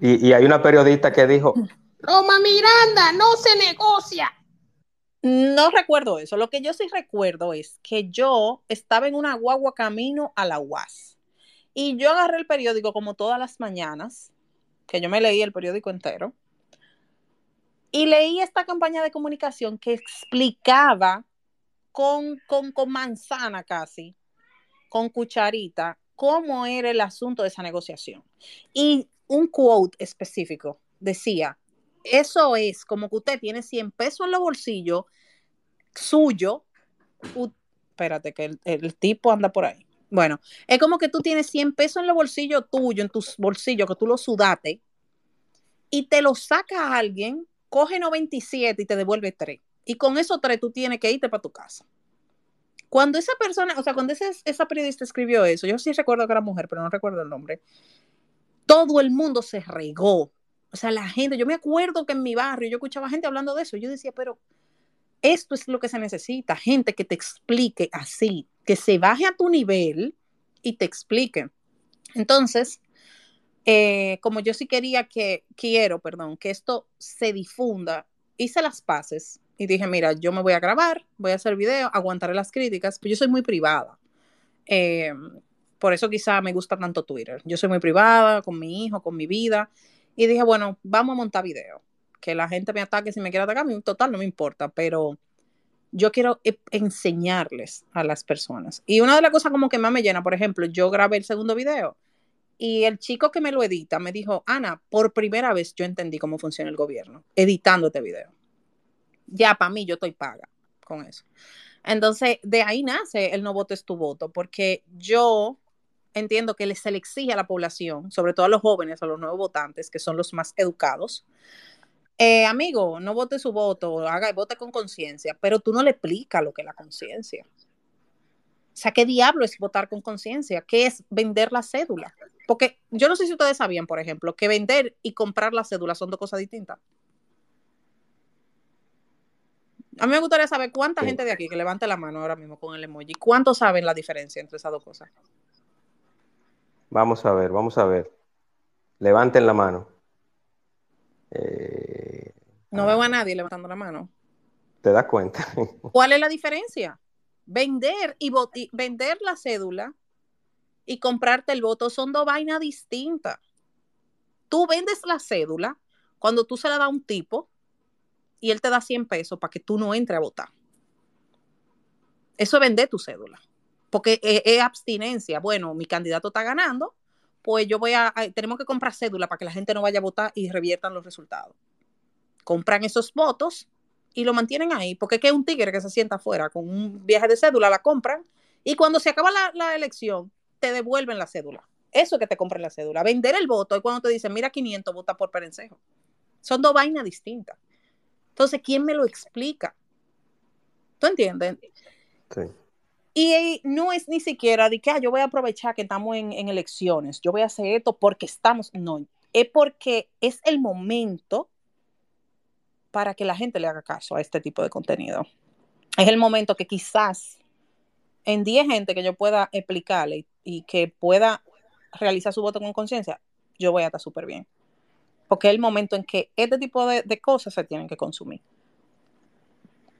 Y, y hay una periodista que dijo, Roma Miranda, no se negocia. No recuerdo eso. Lo que yo sí recuerdo es que yo estaba en una guagua camino a la UAS. Y yo agarré el periódico como todas las mañanas, que yo me leí el periódico entero, y leí esta campaña de comunicación que explicaba con, con, con manzana casi, con cucharita, cómo era el asunto de esa negociación. Y un quote específico decía, eso es como que usted tiene 100 pesos en los bolsillos suyo. espérate, que el, el, tipo anda por ahí. Bueno, es como que tú tienes 100 pesos en los bolsillos tuyo, en tus bolsillos, que tú los sudaste, y te lo saca a alguien coge 97 y te devuelve 3. Y con esos 3 tú tienes que irte para tu casa. Cuando esa persona, o sea, cuando ese, esa periodista escribió eso, yo sí recuerdo que era mujer, pero no recuerdo el nombre, todo el mundo se regó. O sea, la gente, yo me acuerdo que en mi barrio yo escuchaba gente hablando de eso. Yo decía, pero esto es lo que se necesita, gente que te explique así, que se baje a tu nivel y te explique. Entonces, eh, como yo sí quería que, quiero, perdón, que esto se difunda, hice las paces y dije, mira, yo me voy a grabar, voy a hacer video, aguantaré las críticas, pero yo soy muy privada. Eh, por eso quizá me gusta tanto Twitter. Yo soy muy privada con mi hijo, con mi vida. Y dije, bueno, vamos a montar video. Que la gente me ataque si me quiere atacar, total, no me importa, pero yo quiero e, enseñarles a las personas. Y una de las cosas como que más me llena, por ejemplo, yo grabé el segundo video y el chico que me lo edita me dijo, Ana, por primera vez yo entendí cómo funciona el gobierno, editando este video. Ya, para mí, yo estoy paga con eso. Entonces, de ahí nace el no votes tu voto, porque yo entiendo que se le exige a la población, sobre todo a los jóvenes, a los nuevos votantes, que son los más educados, eh, amigo, no vote su voto, haga, vote con conciencia, pero tú no le explicas lo que es la conciencia. O sea, ¿qué diablo es votar con conciencia? ¿Qué es vender la cédula? Porque yo no sé si ustedes sabían, por ejemplo, que vender y comprar la cédula son dos cosas distintas. A mí me gustaría saber cuánta gente de aquí que levante la mano ahora mismo con el emoji, ¿cuántos saben la diferencia entre esas dos cosas? Vamos a ver, vamos a ver. Levanten la mano. Eh, no veo a nadie levantando la mano. ¿Te das cuenta? ¿Cuál es la diferencia? Vender y, vender la cédula y comprarte el voto son dos vainas distintas. Tú vendes la cédula cuando tú se la das a un tipo y él te da 100 pesos para que tú no entres a votar. Eso es vender tu cédula. Porque es, abstinencia. Bueno, mi candidato está ganando, pues yo voy a, tenemos que comprar cédula para que la gente no vaya a votar y reviertan los resultados. Compran esos votos y lo mantienen ahí, porque es que un tigre que se sienta afuera con un viaje de cédula, la compran y cuando se acaba la, la elección, te devuelven la cédula. Eso es que te compren la cédula. Vender el voto y cuando te dicen, mira 500, vota por Perencejo. Son dos vainas distintas. Entonces, ¿quién me lo explica? ¿Tú entiendes? Sí. Y no es ni siquiera de que ah, yo voy a aprovechar que estamos en, en, elecciones, yo voy a hacer esto porque estamos, no, es porque es el momento para que la gente le haga caso a este tipo de contenido. Es el momento que quizás en 10 gente que yo pueda explicarle y que pueda realizar su voto con conciencia, yo voy a estar súper bien. Porque es el momento en que este tipo de, cosas se tienen que consumir.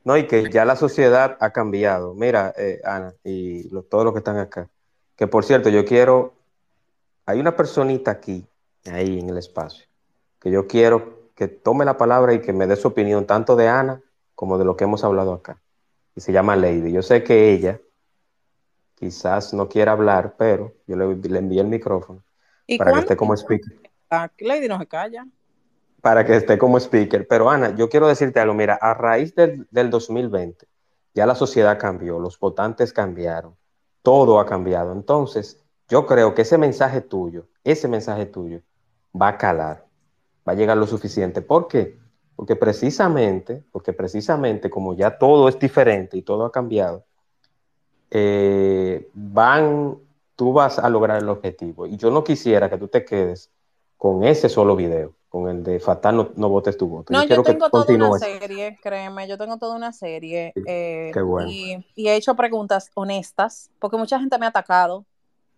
No, y que ya la sociedad ha cambiado. Mira, eh, Ana, y lo, todos los que están acá, que por cierto, yo quiero, hay una personita aquí, ahí en el espacio, que yo quiero que tome la palabra y que me dé su opinión, tanto de Ana como de lo que hemos hablado acá. Y se llama Lady. Yo sé que ella quizás no quiera hablar, pero yo le, le envié el micrófono para que esté como speaker. Lady no se calla. Para que esté como speaker. Pero Ana, yo quiero decirte algo, mira, a raíz del, del 2020, ya la sociedad cambió, los votantes cambiaron, todo ha cambiado. Entonces, yo creo que ese mensaje tuyo, ese mensaje tuyo, va a calar, va a llegar lo suficiente. ¿Por qué? Porque precisamente, porque precisamente como ya todo es diferente y todo ha cambiado, eh, van, tú vas a lograr el objetivo. Y yo no quisiera que tú te quedes con ese solo video, con el de Fatal no, votes tu voto. No, yo, tengo toda una serie, créeme, yo tengo toda una serie. Eh, y, y, he hecho preguntas honestas, porque mucha gente me ha atacado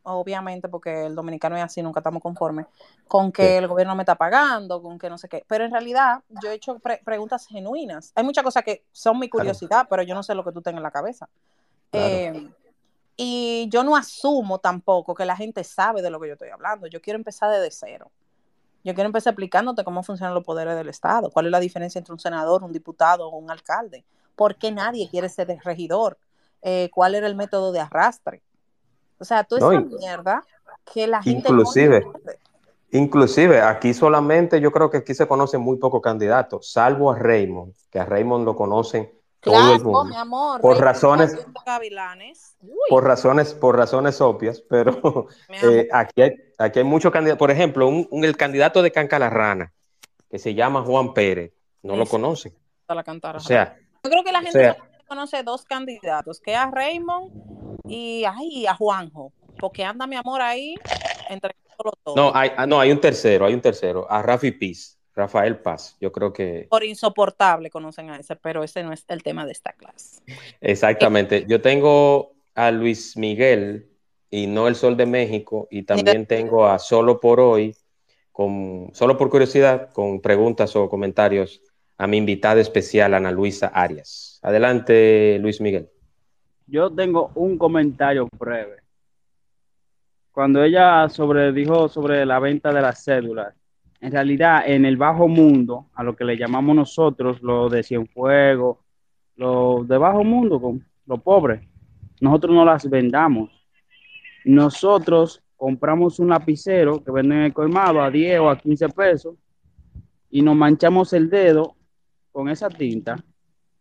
obviamente, porque el dominicano es así, nunca estamos conformes, con que el gobierno me está pagando, con que no sé qué. Pero en realidad yo he hecho preguntas genuinas. Hay muchas cosas que son mi curiosidad, pero yo no sé lo que tú tengas en la cabeza. Eh, y yo no asumo tampoco que la gente sabe de lo que yo estoy hablando. Yo quiero empezar desde cero. Yo quiero empezar explicándote cómo funcionan los poderes del Estado, cuál es la diferencia entre un senador, un diputado o un alcalde, por qué nadie quiere ser regidor, eh, cuál era el método de arrastre. O sea, tú esa mierda que la gente. Inclusive. inclusive, aquí solamente yo creo que aquí se conocen muy pocos candidatos, salvo a Raymond, que a Raymond lo conocen todo el mundo. Mi amor, por razones. Por razones, por razones obvias, pero eh, aquí, hay, aquí hay muchos candidatos. Por ejemplo, un, el candidato de Cancalarrana, que se llama Juan Pérez, no lo conocen. o sea, yo creo que la gente conoce dos candidatos, que es a Raymond y ay, a Juanjo, porque anda mi amor ahí entre todos. No, hay, ah, no, hay un tercero, hay un tercero, a Rafi Piz, Rafael Paz, yo creo que... Por insoportable conocen a ese, pero ese no es el tema de esta clase. Exactamente, yo tengo a Luis Miguel y no el Sol de México y también tengo a Solo por Hoy, con, solo por curiosidad, con preguntas o comentarios a mi invitada especial, Ana Luisa Arias. Adelante, Luis Miguel. Yo tengo un comentario breve. Cuando ella sobre, dijo sobre la venta de las cédulas, en realidad en el bajo mundo, a lo que le llamamos nosotros, lo de Cienfuegos, lo de bajo mundo, los pobres, nosotros no las vendamos. Nosotros compramos un lapicero que venden en el colmado a 10 o a 15 pesos y nos manchamos el dedo con esa tinta,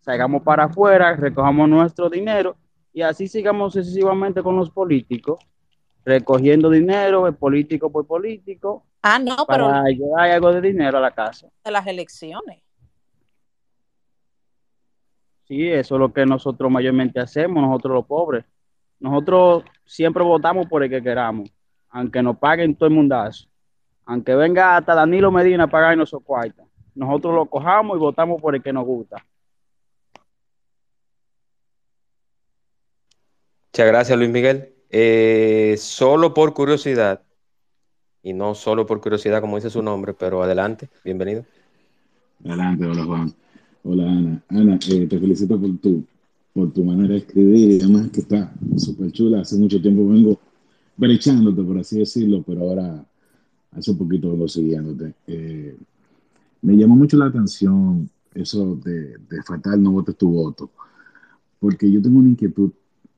salgamos para afuera, recojamos nuestro dinero y así sigamos sucesivamente con los políticos, recogiendo dinero, de político por político. Ah, no, pero. Para llevar algo de dinero a la casa. De las elecciones. Sí, eso es lo que nosotros mayormente hacemos, nosotros los pobres. Nosotros siempre votamos por el que queramos, aunque nos paguen todo el mundazo. Aunque venga hasta Danilo Medina a pagarnos su cuarta. Nosotros lo cojamos y votamos por el que nos gusta. Muchas gracias, Luis Miguel. Eh, solo por curiosidad, y no solo por curiosidad, como dice su nombre, pero adelante, bienvenido. Adelante, hola Juan. Hola Ana. Ana, eh, te felicito por tu, por tu manera de escribir y además que está súper chula. Hace mucho tiempo vengo brechándote, por así decirlo, pero ahora hace un poquito vengo siguiéndote. Eh, me llamó mucho la atención eso de fatal no votes tu voto, porque yo tengo una inquietud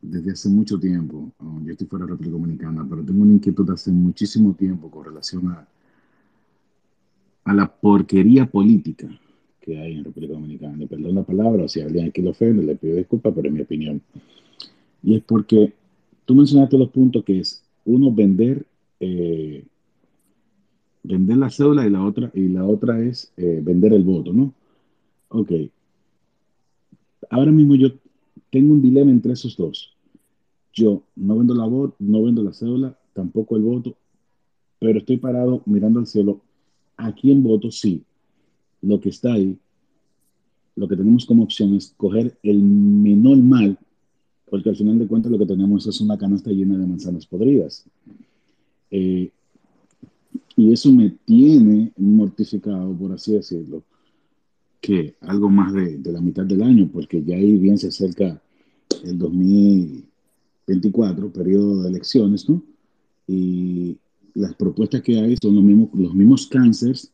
desde hace mucho tiempo, yo estoy fuera de la República Dominicana, pero tengo una inquietud hace muchísimo tiempo con relación a, a la porquería política que hay en República Dominicana. Perdón la palabra, si alguien aquí lo ofende, le pido disculpas, pero es mi opinión. Y es porque tú mencionaste los puntos que es uno vender eh, vender la cédula y la otra y la otra es eh, vender el voto, ¿no? Ok. Ahora mismo yo tengo un dilema entre esos dos. Yo no vendo la voz, no vendo la cédula, tampoco el voto, pero estoy parado mirando al cielo. ¿A quién voto? Sí. Lo que está ahí, lo que tenemos como opción es coger el menor mal, porque al final de cuentas lo que tenemos es una canasta llena de manzanas podridas. Eh, y eso me tiene mortificado, por así decirlo, que algo más de, de, la mitad del año, porque ya ahí bien se acerca el 2000 24, periodo de elecciones, ¿no? Y las propuestas que hay son los mismos, los mismos cánceres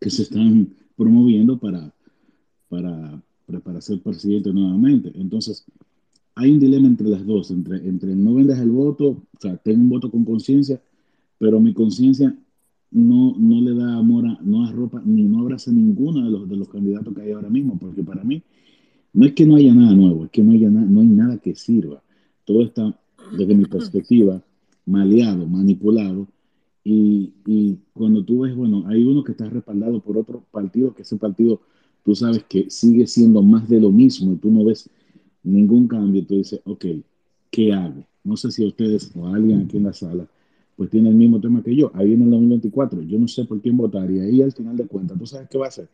que se están promoviendo para, para para ser presidente nuevamente. Entonces, hay un dilema entre las dos, entre, entre no vendas el voto, o sea, tengo un voto con conciencia, pero mi conciencia no, no le da amor, a, no arropa, ni no abraza ninguno de los, de los candidatos que hay ahora mismo, porque para mí no es que no haya nada nuevo, es que no, haya no hay nada que sirva. Todo está, desde mi perspectiva, maleado, manipulado, y, y, cuando tú ves, bueno, hay uno que está respaldado por otro partido, que ese partido tú sabes que sigue siendo más de lo mismo y tú no ves ningún cambio, tú dices, ok, ¿qué hago? No sé si ustedes o alguien aquí en la sala pues tiene el mismo tema que yo. Ahí en el 2024 yo no sé por quién votar y ahí al final de cuentas, ¿tú sabes qué va a hacer?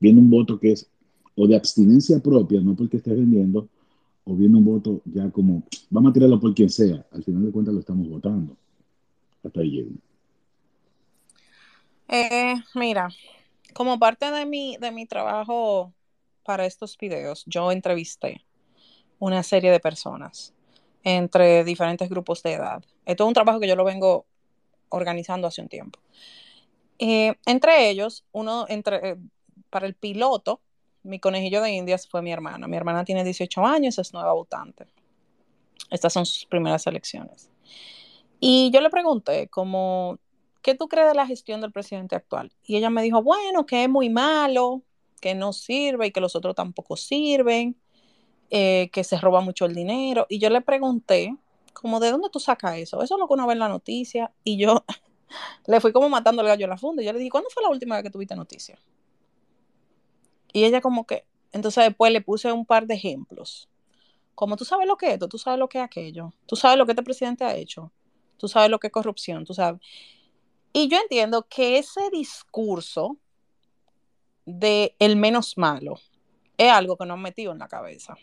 Viene un voto que es o de abstinencia propia, no porque esté vendiendo, o viene un voto ya como, vamos a tirarlo por quien sea, al final de cuentas lo estamos votando. Hasta ahí llego. Eh, mira, como parte de mi, de mi trabajo para estos videos, yo entrevisté una serie de personas entre diferentes grupos de edad. Esto es un trabajo que yo lo vengo organizando hace un tiempo. Eh, entre ellos, uno, entre, eh, para el piloto, mi conejillo de indias fue mi hermana. Mi hermana tiene 18 años, es nueva votante. Estas son sus primeras elecciones. Y yo le pregunté, como, ¿qué tú crees de la gestión del presidente actual? Y ella me dijo, bueno, que es muy malo, que no sirve y que los otros tampoco sirven, eh, que se roba mucho el dinero. Y yo le pregunté, como, ¿de dónde tú sacas eso? Eso es lo que uno ve en la noticia. Y yo le fui como matando el gallo a la funda. Y yo le dije, ¿cuándo fue la última vez que tuviste noticia? Y ella como que, entonces después le puse un par de ejemplos. Como tú sabes lo que es esto, tú sabes lo que es aquello, tú sabes lo que este presidente ha hecho, tú sabes lo que es corrupción, tú sabes. Y yo entiendo que ese discurso de el menos malo es algo que nos han metido en la cabeza.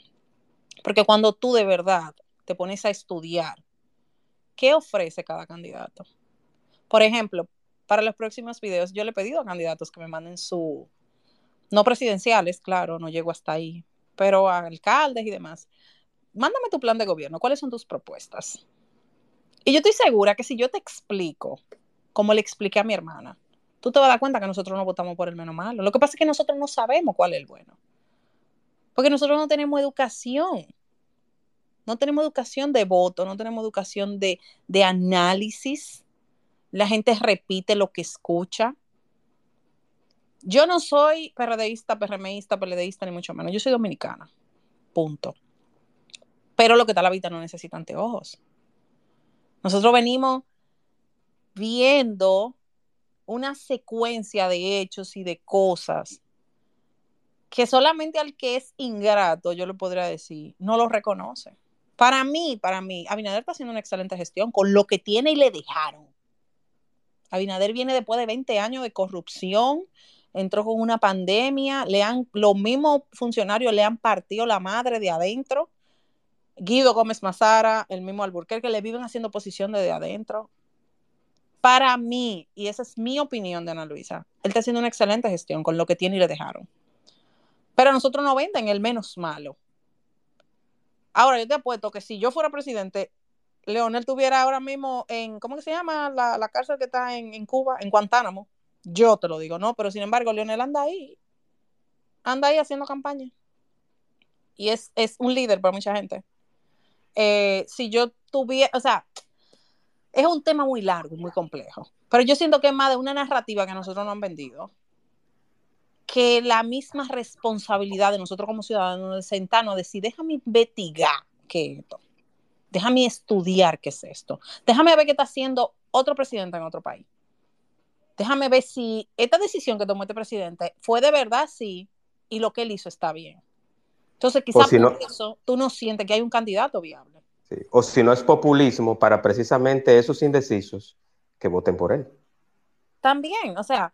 Porque cuando tú de verdad te pones a estudiar qué ofrece cada candidato. Por ejemplo, para los próximos videos yo le he pedido a candidatos que me manden su, no presidenciales, claro, no llego hasta ahí, pero a alcaldes y demás. Mándame tu plan de gobierno, ¿cuáles son tus propuestas? Y yo estoy segura que si yo te explico como le expliqué a mi hermana, tú te vas a dar cuenta que nosotros no votamos por el menos malo. Lo que pasa es que nosotros no sabemos cuál es el bueno. Porque nosotros no tenemos educación. No tenemos educación de voto, no tenemos educación de, de análisis. La gente repite lo que escucha. Yo no soy PRDista, PRMista, PLDista, ni mucho menos. Yo soy dominicana. Punto. Pero lo que está la vida no necesita anteojos. Nosotros venimos viendo una secuencia de hechos y de cosas que solamente al que es ingrato, yo lo podría decir, no lo reconoce. Para mí, para mí, Abinader está haciendo una excelente gestión con lo que tiene y le dejaron. Abinader viene después de 20 años de corrupción, entró con una pandemia, le han, los mismos funcionarios le han partido la madre de adentro. Guido Gómez Mazara, el mismo Alburquerque, le viven haciendo oposición desde adentro. Para mí, y esa es mi opinión de Ana Luisa, él está haciendo una excelente gestión con lo que tiene y le dejaron. Pero nosotros no venden el menos malo. Ahora, yo te apuesto que si yo fuera presidente, Leonel tuviera ahora mismo en, ¿cómo que se llama la, la cárcel que está en, en Cuba? En Guantánamo yo te lo digo, ¿no? Pero sin embargo, Lionel anda ahí, anda ahí haciendo campaña. Y es, es un líder para mucha gente. Eh, si yo tuviera, o sea, es un tema muy largo, muy complejo. Pero yo siento que es más de una narrativa que nosotros no han vendido que la misma responsabilidad de nosotros como ciudadanos de sentarnos, de decir, déjame investigar qué es esto, déjame estudiar qué es esto, déjame ver qué está haciendo otro presidente en otro país déjame ver si esta decisión que tomó este presidente fue de verdad sí y lo que él hizo está bien. Entonces, quizás por no, eso tú no sientes que hay un candidato viable. Sí. O si no es populismo para precisamente esos indecisos que voten por él. También, o sea,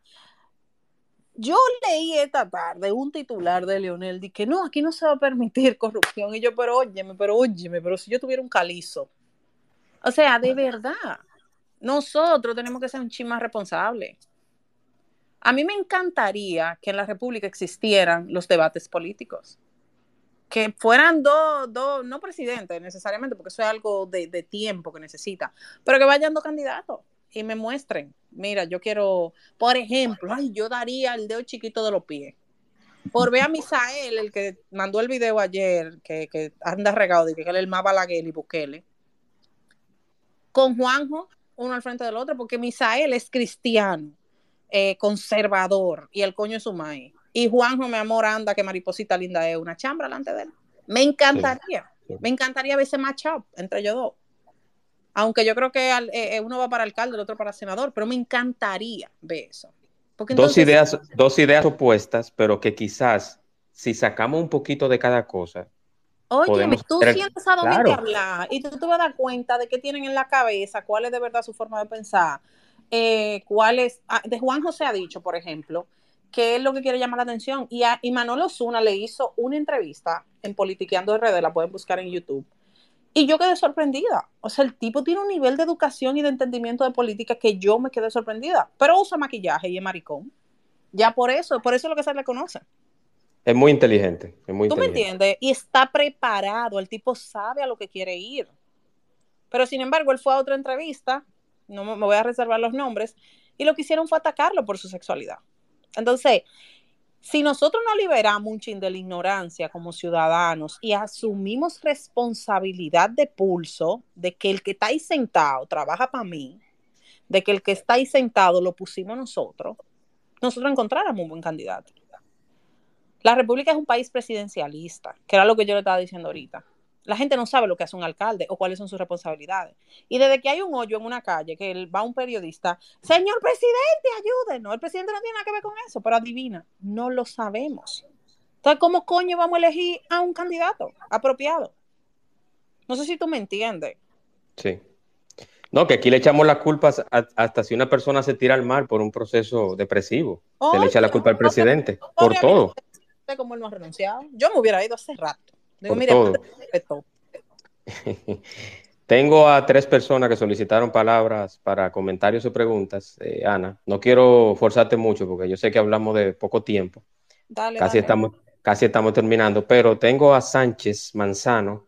yo leí esta tarde un titular de Leonel de que no, aquí no se va a permitir corrupción. Y yo, pero óyeme, pero óyeme, pero si yo tuviera un calizo. O sea, de verdad. Nosotros tenemos que ser un chin más responsables. A mí me encantaría que en la República existieran los debates políticos. Que fueran dos, dos, no presidentes necesariamente, porque eso es algo de, de, tiempo que necesita, pero que vayan dos candidatos y me muestren. Mira, yo quiero, por ejemplo, ay, yo daría el dedo chiquito de los pies. por ver a Misael, el que mandó el video ayer, que, anda regado, y que él es el más Balaguer y Bukele, con Juanjo, uno al frente del otro, porque Misael es cristiano, eh, conservador, y el coño es su maíz. Y Juanjo, mi amor, anda, que mariposita linda es, una chambra delante de él. Me encantaría, Sí, sí. me encantaría ver ese matchup entre ellos dos. Aunque yo creo que al- eh, eh, uno va para alcalde, el otro para senador, pero me encantaría ver eso. Porque Dos ideas, dos ideas opuestas, pero que quizás si sacamos un poquito de cada cosa, Oye, tú sientes a Domingo claro. hablar y tú te vas a dar cuenta de qué tienen en la cabeza, cuál es de verdad su forma de pensar, eh, cuál es... ah, De Juan José ha dicho, por ejemplo, que es lo que quiere llamar la atención. Y, a, y Manolo Zuna le hizo una entrevista en Politiqueando RD, la pueden buscar en YouTube. Y yo quedé sorprendida. O sea, el tipo tiene un nivel de educación y de entendimiento de política que yo me quedé sorprendida. Pero usa maquillaje y es maricón. Ya por eso, por eso es lo que se le conoce. Es muy inteligente. Es muy ¿Tú me entiendes? Y está preparado, el tipo sabe a lo que quiere ir. Pero sin embargo, él fue a otra entrevista, no me me voy a reservar los nombres, y lo que hicieron fue atacarlo por su sexualidad. Entonces, si nosotros no liberamos un chin de la ignorancia como ciudadanos y asumimos responsabilidad de pulso de que el que está ahí sentado trabaja para mí, de que el que está ahí sentado lo pusimos nosotros, nosotros encontráramos un buen candidato. La República es un país presidencialista, que era lo que yo le estaba diciendo ahorita. La gente no sabe lo que hace un alcalde o cuáles son sus responsabilidades. Y desde que hay un hoyo en una calle, que él- va un periodista, señor presidente, ayúdenos. El presidente no tiene nada que ver con eso, pero adivina, no lo sabemos. Entonces, ¿cómo coño vamos a elegir a un candidato apropiado? No sé si tú me entiendes. Sí. No, que aquí le echamos las culpas a- hasta si una persona se tira al mar por un proceso depresivo. se le echa la culpa al presidente por todo. Sé cómo él no ha renunciado. Yo me hubiera ido hace rato. Digo, Por mire, todo. respeto. Tengo a tres personas que solicitaron palabras para comentarios o preguntas. Eh, Ana, no quiero forzarte mucho porque yo sé que hablamos de poco tiempo. Dale, Casi dale. estamos, casi estamos terminando, pero tengo a Sánchez Manzano,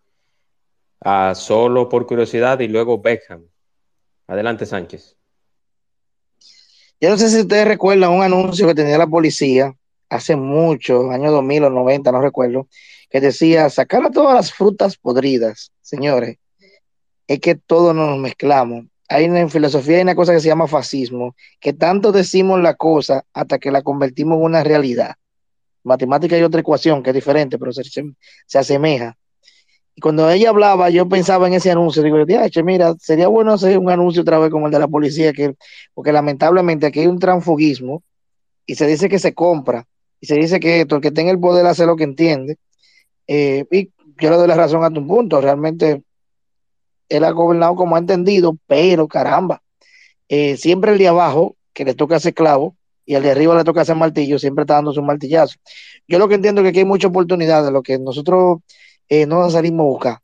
a solo por curiosidad y luego Beckham. Adelante, Sánchez. Yo no sé si ustedes recuerdan un anuncio que tenía la policía hace mucho, año 2000 o 90, no recuerdo, que decía, sacar a todas las frutas podridas, señores, es que todos nos mezclamos. Hay una, en filosofía hay una cosa que se llama fascismo, que tanto decimos la cosa hasta que la convertimos en una realidad. Matemática hay otra ecuación que es diferente, pero se, se- se asemeja. Y cuando ella hablaba, yo pensaba en ese anuncio, digo, "Diache, mira, sería bueno hacer un anuncio otra vez como el de la policía, que, porque lamentablemente aquí hay un transfugismo y se dice que se compra, y se dice que esto, el que tenga el poder hace lo que entiende. Eh, y yo le doy la razón a tu punto, realmente él ha gobernado como ha entendido, pero caramba, eh, siempre el de abajo, que le toca hacer clavo, y el de arriba le toca hacer martillo, siempre está dando su martillazo. Yo lo que entiendo es que aquí hay mucha oportunidad de lo que nosotros eh, no salimos a buscar.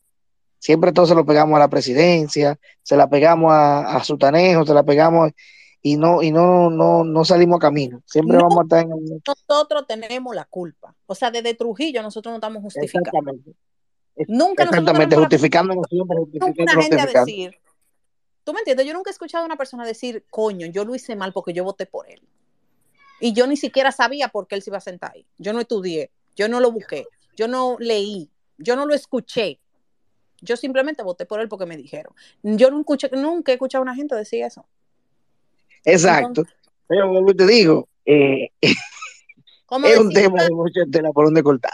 Siempre todo se lo pegamos a la presidencia, se la pegamos a, a Sutanejo, se la pegamos y no, y no, no, no salimos a camino. Siempre No. vamos a estar en el- nosotros tenemos la culpa. O sea, desde Trujillo nosotros no estamos justificando. Exactamente. Nunca Exactamente, justificándonos siempre, justificando, una gente a justificando. decir, tú me entiendes, yo nunca he escuchado a una persona decir, coño, yo lo hice mal porque yo voté por él. Y yo ni siquiera sabía por qué él se iba a sentar ahí. Yo no estudié, yo no lo busqué, yo no leí, yo no lo escuché. Yo simplemente voté por él porque me dijeron. Yo nunca, escuché- nunca he escuchado a una gente decir eso. Exacto. Pero como te digo, eh, Como es un tema de mucha tela por donde cortar.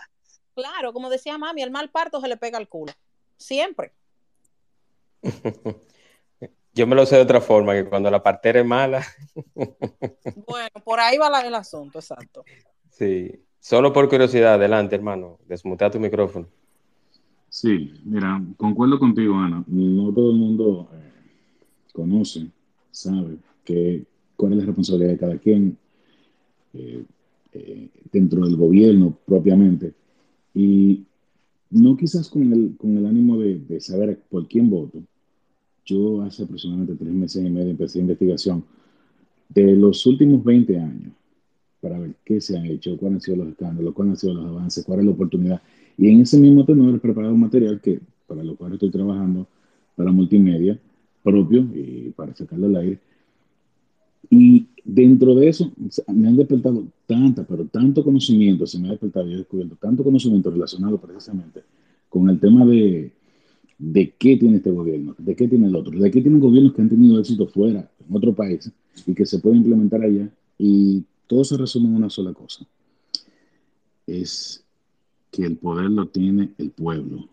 Claro, como decía mami, el mal parto se le pega al culo. Siempre. Yo me lo sé de otra forma, que cuando la partera es mala, Bueno, por ahí va la- el asunto, exacto. sí. Solo por curiosidad, adelante, hermano. Desmutea tu micrófono. Sí, mira, concuerdo contigo, Ana. No todo el mundo eh, conoce, sabe que, cuál es la responsabilidad de cada quien eh, eh, dentro del gobierno propiamente. Y no quizás con el, con el ánimo de, de saber por quién voto. Yo hace aproximadamente tres meses y medio empecé investigación de los últimos 20 años para ver qué se ha hecho, cuáles han sido los escándalos, cuáles han sido los avances, cuál es la oportunidad. Y en ese mismo tenor he preparado un material que, para lo cual estoy trabajando para multimedia propio y para sacarlo al aire. Y dentro de eso me han despertado tanta, pero tanto conocimiento, se me ha despertado, yo he descubierto tanto conocimiento relacionado precisamente con el tema de, de qué tiene este gobierno, de qué tiene el otro, de qué tienen gobiernos que han tenido éxito fuera, en otro país, y que se puede implementar allá, y todo se resume en una sola cosa. Es que el poder lo tiene el pueblo,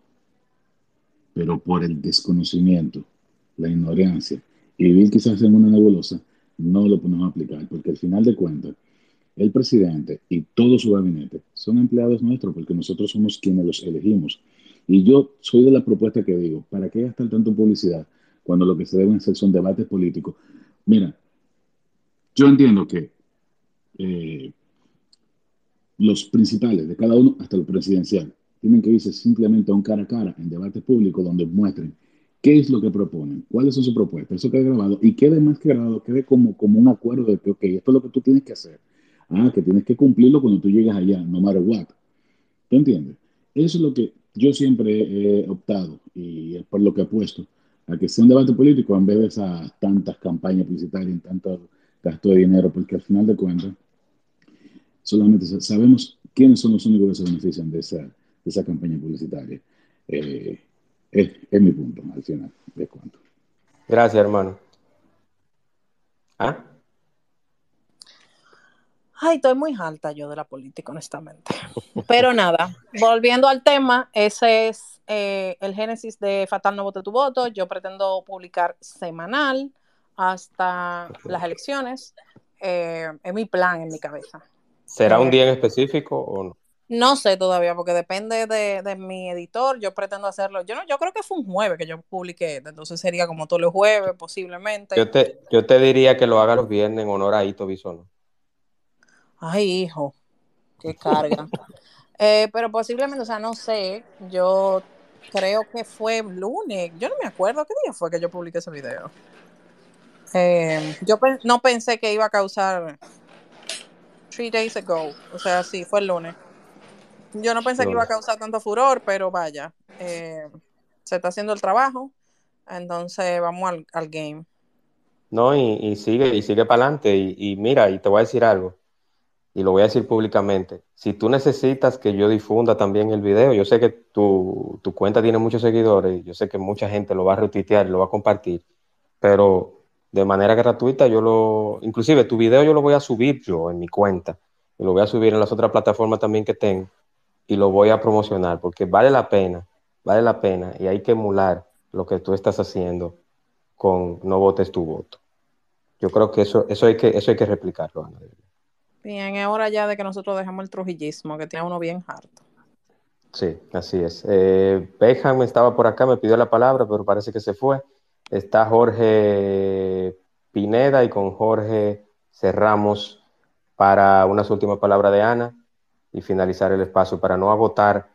pero por el desconocimiento, la ignorancia, y vivir quizás en una nebulosa, no lo podemos aplicar, porque al final de cuentas, el presidente y todo su gabinete son empleados nuestros, porque nosotros somos quienes los elegimos. Y yo soy de la propuesta que digo, ¿para qué gastar tanto publicidad cuando lo que se deben hacer son debates políticos? Mira, yo entiendo que eh, los principales de cada uno, hasta el presidencial, tienen que irse simplemente a un cara a cara en debates públicos donde muestren qué es lo que proponen, cuáles son sus propuestas, eso quede grabado y quede más que grabado, quede como, como un acuerdo de que, ok, esto es lo que tú tienes que hacer. Ah, que tienes que cumplirlo cuando tú llegas allá, no matter what. ¿Tú entiendes? Eso es lo que yo siempre he optado y es por lo que apuesto a que sea un debate político en vez de esas tantas campañas publicitarias y tanto gasto de dinero, porque al final de cuentas solamente sabemos quiénes son los únicos que se benefician de esa, de esa campaña publicitaria. Eh, es, es, mi punto al final de cuento. Gracias, hermano. ¿Ah? Ay, estoy muy alta yo de la política, honestamente. Pero nada, volviendo al tema, ese es eh, el génesis de Fatal No Vote Tu Voto. Yo pretendo publicar semanal hasta las elecciones. Eh, es mi plan en mi cabeza. ¿Será un día en específico o no? No sé todavía, porque depende de, de, mi editor. Yo pretendo hacerlo. Yo no, yo creo que fue un jueves que yo publiqué, entonces sería como todos los jueves, posiblemente. Yo te, yo te diría que lo haga los viernes en honor a Ito Bisono. Ay, hijo, qué carga. eh, pero posiblemente, o sea, no sé, yo creo que fue lunes, yo no me acuerdo qué día fue que yo publiqué ese video. Eh, yo pe no pensé que iba a causar three days ago, o sea, sí, fue el lunes. Yo no pensé que iba a causar tanto furor, pero vaya, eh, se está haciendo el trabajo, entonces vamos al, al game. No, y, y, sigue, y sigue para adelante, y, y mira, y te voy a decir algo y lo voy a decir públicamente, si tú necesitas que yo difunda también el video, yo sé que tu, tu cuenta tiene muchos seguidores, yo sé que mucha gente lo va a retuitear y lo va a compartir, pero de manera gratuita yo lo, inclusive tu video yo lo voy a subir yo en mi cuenta, y lo voy a subir en las otras plataformas también que tengo, y lo voy a promocionar, porque vale la pena, vale la pena, y hay que emular lo que tú estás haciendo con No Votes Tu Voto. Yo creo que eso, eso, hay, que, eso hay que replicarlo, Ana. Bien, es hora ya de que nosotros dejemos el trujillismo, que tiene uno bien harto. Sí, así es. Eh, Beckham estaba por acá, me pidió la palabra, pero parece que se fue. Está Jorge Pineda y con Jorge cerramos para unas últimas palabras de Ana y finalizar el espacio para no agotar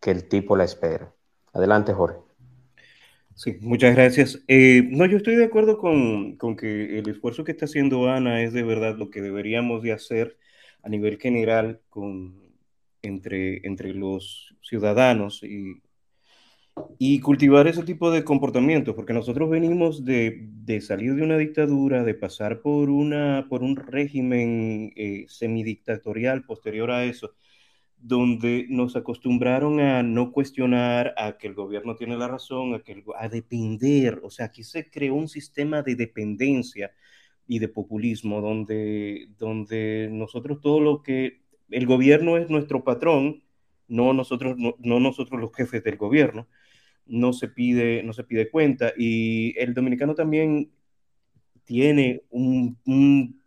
que el tipo la espera. Adelante, Jorge. Sí, muchas gracias. Eh, no, yo estoy de acuerdo con, con, que el esfuerzo que está haciendo Ana es de verdad lo que deberíamos de hacer a nivel general con, entre, entre los ciudadanos y, y cultivar ese tipo de comportamientos, porque nosotros venimos de, de, salir de una dictadura, de pasar por, una, por un régimen eh, semidictatorial posterior a eso, donde nos acostumbraron a no cuestionar, a que el gobierno tiene la razón, a, que a depender, o sea, aquí se creó un sistema de dependencia y de populismo, donde, donde nosotros todo lo que, el gobierno es nuestro patrón, no nosotros, no, no nosotros los jefes del gobierno, no se pide, no se pide cuenta, y el dominicano también tiene un, un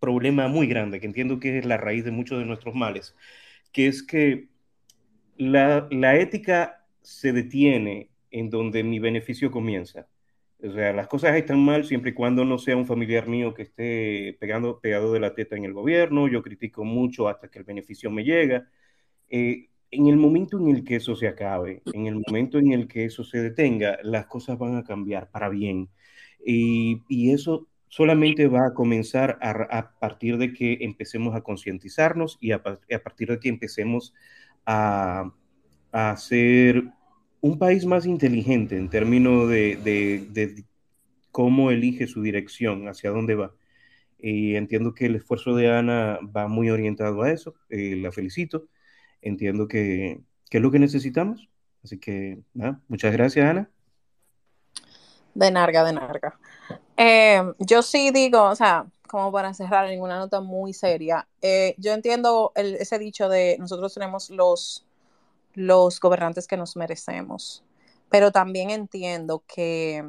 problema muy grande, que entiendo que es la raíz de muchos de nuestros males, que es que la, la, ética se detiene en donde mi beneficio comienza. O sea, las cosas están mal siempre y cuando no sea un familiar mío que esté pegando, pegado de la teta en el gobierno. Yo critico mucho hasta que el beneficio me llega. Eh, en el momento en el que eso se acabe, en el momento en el que eso se detenga, las cosas van a cambiar para bien. Y, eso solamente va a comenzar a, partir de que empecemos a concientizarnos y a, partir de que empecemos a, a, ser un país más inteligente en términos de, cómo elige su dirección, hacia dónde va. Y entiendo que el esfuerzo de Ana va muy orientado a eso. Eh, la felicito. Entiendo que, que, es lo que necesitamos. Así que, nada, muchas gracias, Ana. De narga, de narga. Eh, yo sí digo, o sea, como para cerrar en una nota muy seria, eh, yo entiendo ese dicho de nosotros tenemos los, los gobernantes que nos merecemos, pero también entiendo que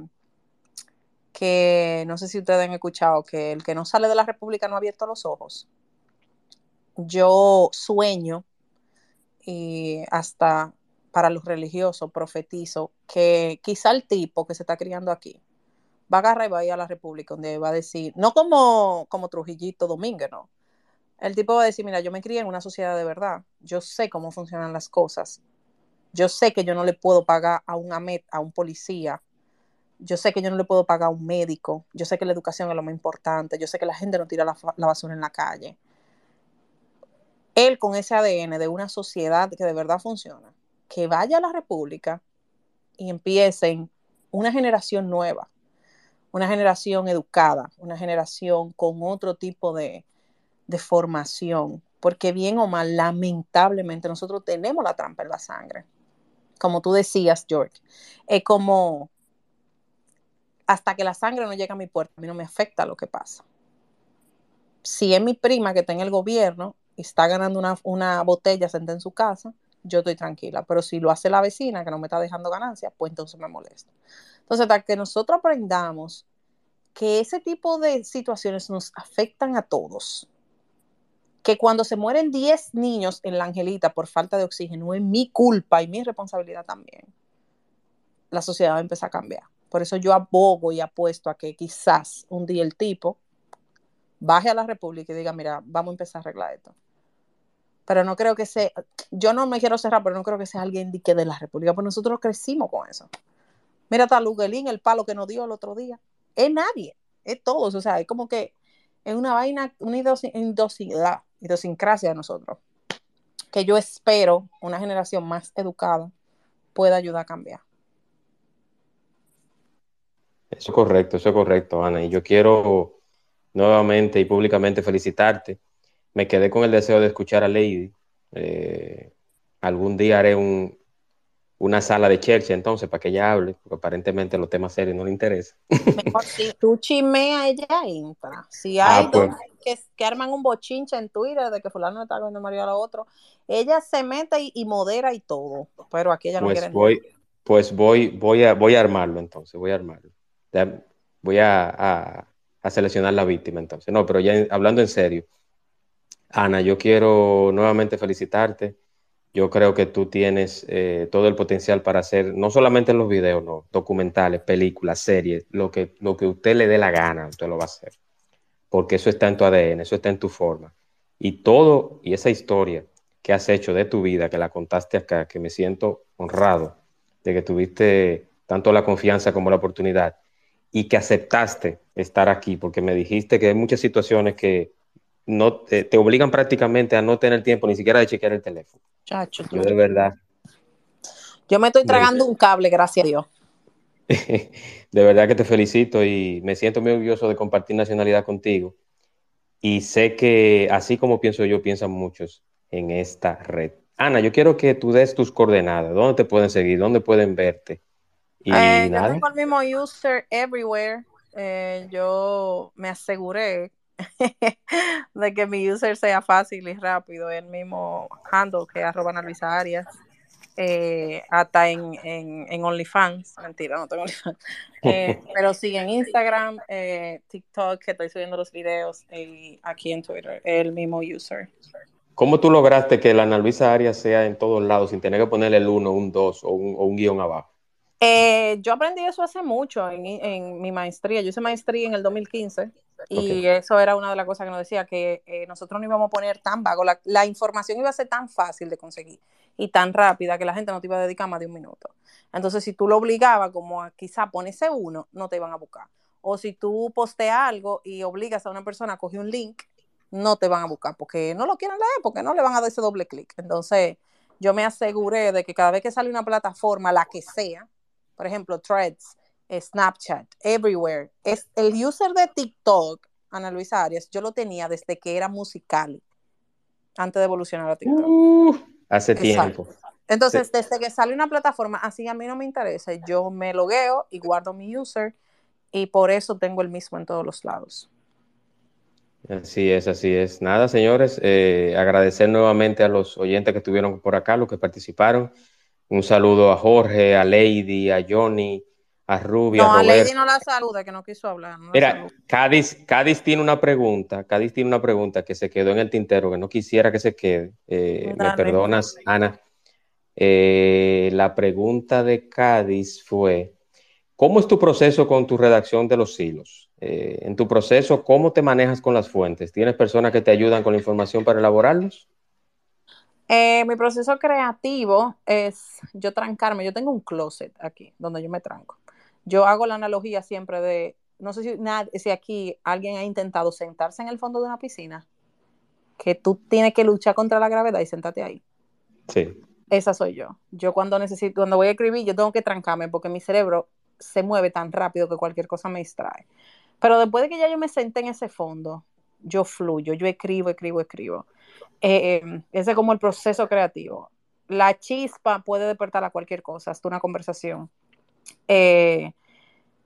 que no sé si ustedes han escuchado que el que no sale de la República no ha abierto los ojos. Yo sueño y hasta para los religiosos profetizo que quizá el tipo que se está criando aquí va a agarrar y va a ir a la República donde va a decir, no como, como Trujillito Domínguez, no. El tipo va a decir, mira, yo me crié en una sociedad de verdad, yo sé cómo funcionan las cosas, yo sé que yo no le puedo pagar a un AMET, a un policía, yo sé que yo no le puedo pagar a un médico, yo sé que la educación es lo más importante, yo sé que la gente no tira la, la, basura en la calle. Él con ese ADN de una sociedad que de verdad funciona, que vaya a la República y empiecen una generación nueva, una generación educada, una generación con otro tipo de, de formación, porque bien o mal, lamentablemente nosotros tenemos la trampa en la sangre. Como tú decías, George, es como hasta que la sangre no llega a mi puerta, a mí no me afecta lo que pasa. Si es mi prima que está en el gobierno está ganando una, una botella sentada en su casa, yo estoy tranquila. Pero si lo hace la vecina que no me está dejando ganancia, pues entonces me molesta. Entonces, hasta que nosotros aprendamos que ese tipo de situaciones nos afectan a todos, que cuando se mueren 10 niños en la Angelita por falta de oxígeno es mi culpa y mi responsabilidad también, la sociedad va a empezar a cambiar. Por eso yo abogo y apuesto a que quizás un día el tipo baje a la República y diga, mira, vamos a empezar a arreglar esto. Pero no creo que sea, yo no me quiero cerrar, pero no creo que sea alguien de, que de la República, porque nosotros crecimos con eso. Mira, Mira, Luguelín, el palo que nos dio el otro día. Es nadie, es todos, o sea, es como que es una vaina, una idiosincrasia de nosotros, que yo espero una generación más educada pueda ayudar a cambiar. Eso es correcto, eso es correcto, Ana. Y yo quiero nuevamente y públicamente felicitarte. Me quedé con el deseo de escuchar a Lady. Eh, algún día haré un, una sala de Chelsea entonces para que ella hable, porque aparentemente los temas serios no le interesan. Mejor si tú chimeas, ella entra. Si ah, hay ah, pues. dos que, que, arman un bochinche en Twitter de que fulano está viendo María a la otro, ella se mete y, y, modera y todo, pero aquí ella no pues quiere voy, Pues voy, voy, a, voy a armarlo entonces, voy a armarlo voy a, seleccionar la víctima entonces. No, pero ya hablando en serio, Ana, yo quiero nuevamente felicitarte. Yo creo que tú tienes eh, todo el potencial para hacer, no solamente los videos, no, documentales, películas, series, lo que, lo que usted le dé la gana, usted lo va a hacer. Porque eso está en tu ADN, eso está en tu forma. Y todo, y esa historia que has hecho de tu vida, que la contaste acá, que me siento honrado de que tuviste tanto la confianza como la oportunidad y que aceptaste estar aquí, porque me dijiste que hay muchas situaciones que no te, te obligan prácticamente a no tener tiempo ni siquiera de chequear el teléfono. Chacho, yo de verdad. Yo me estoy tragando un cable, gracias a Dios. de verdad que te felicito y me siento muy orgulloso de compartir nacionalidad contigo. Y sé que así como pienso yo, piensan muchos en esta red. Ana, yo quiero que tú des tus coordenadas. ¿Dónde te pueden seguir? ¿Dónde pueden verte? Y eh, Yo tengo el mismo user everywhere. Eh, yo me aseguré de que mi user sea fácil y rápido. El mismo handle que arroba Luisa Arias. Eh, hasta en, en, en, OnlyFans. Mentira, no tengo OnlyFans. Eh, pero sí en Instagram, eh, TikTok, que estoy subiendo los videos, y aquí en Twitter, el mismo user. ¿Cómo tú lograste que la Ana Luisa Arias sea en todos lados sin tener que ponerle el 1, un 2 o un, o un guion abajo? Eh, yo aprendí eso hace mucho en, en, mi maestría. Yo hice maestría en el 2015 y eso era una de las cosas que nos decía, que eh, nosotros no íbamos a poner tan vago, la, la, información iba a ser tan fácil de conseguir y tan rápida que la gente no te iba a dedicar más de un minuto. Entonces, si tú lo obligabas como a quizá ponerse uno, no te iban a buscar. O si tú posteas algo y obligas a una persona a coger un link, no te van a buscar porque no lo quieren leer, porque no le van a dar ese doble clic. Entonces, yo me aseguré de que cada vez que sale una plataforma, la que sea, por ejemplo, Threads, Snapchat, Everywhere. Es el user de TikTok Ana Luisa Arias, yo lo tenía desde que era musical, antes de evolucionar a TikTok. Uh, hace Exacto. tiempo. Entonces, desde que sale una plataforma, así a mí no me interesa, yo me logueo y guardo mi user y por eso tengo el mismo en todos los lados. Así es, así es. Nada, señores, eh, agradecer nuevamente a los oyentes que estuvieron por acá, los que participaron. Un saludo a Jorge, a Lady, a Johnny, a Rubia, No, a a Lady no la saluda, que no quiso hablar. no Mira. Cádiz, Cádiz tiene una pregunta, Cádiz tiene una pregunta que se quedó en el tintero, que no quisiera que se quede. Eh, me perdonas, Ana. Eh, la pregunta de Cádiz fue, ¿cómo es tu proceso con tu redacción de los hilos? Eh, en tu proceso, ¿cómo te manejas con las fuentes? ¿Tienes personas que te ayudan con la información para elaborarlos? Eh, mi proceso creativo es yo trancarme. Yo tengo un closet aquí donde yo me tranco. Yo hago la analogía siempre de, no sé si, si aquí alguien ha intentado sentarse en el fondo de una piscina, que tú tienes que luchar contra la gravedad y sentarte ahí. Sí. Esa soy yo. Yo cuando necesito, cuando voy a escribir, yo tengo que trancarme porque mi cerebro se mueve tan rápido que cualquier cosa me distrae. Pero después de que ya yo me senté en ese fondo, yo fluyo, yo escribo, escribo, escribo. Eh, eh, ese es como el proceso creativo. La chispa puede despertar a cualquier cosa, hasta una conversación. Eh,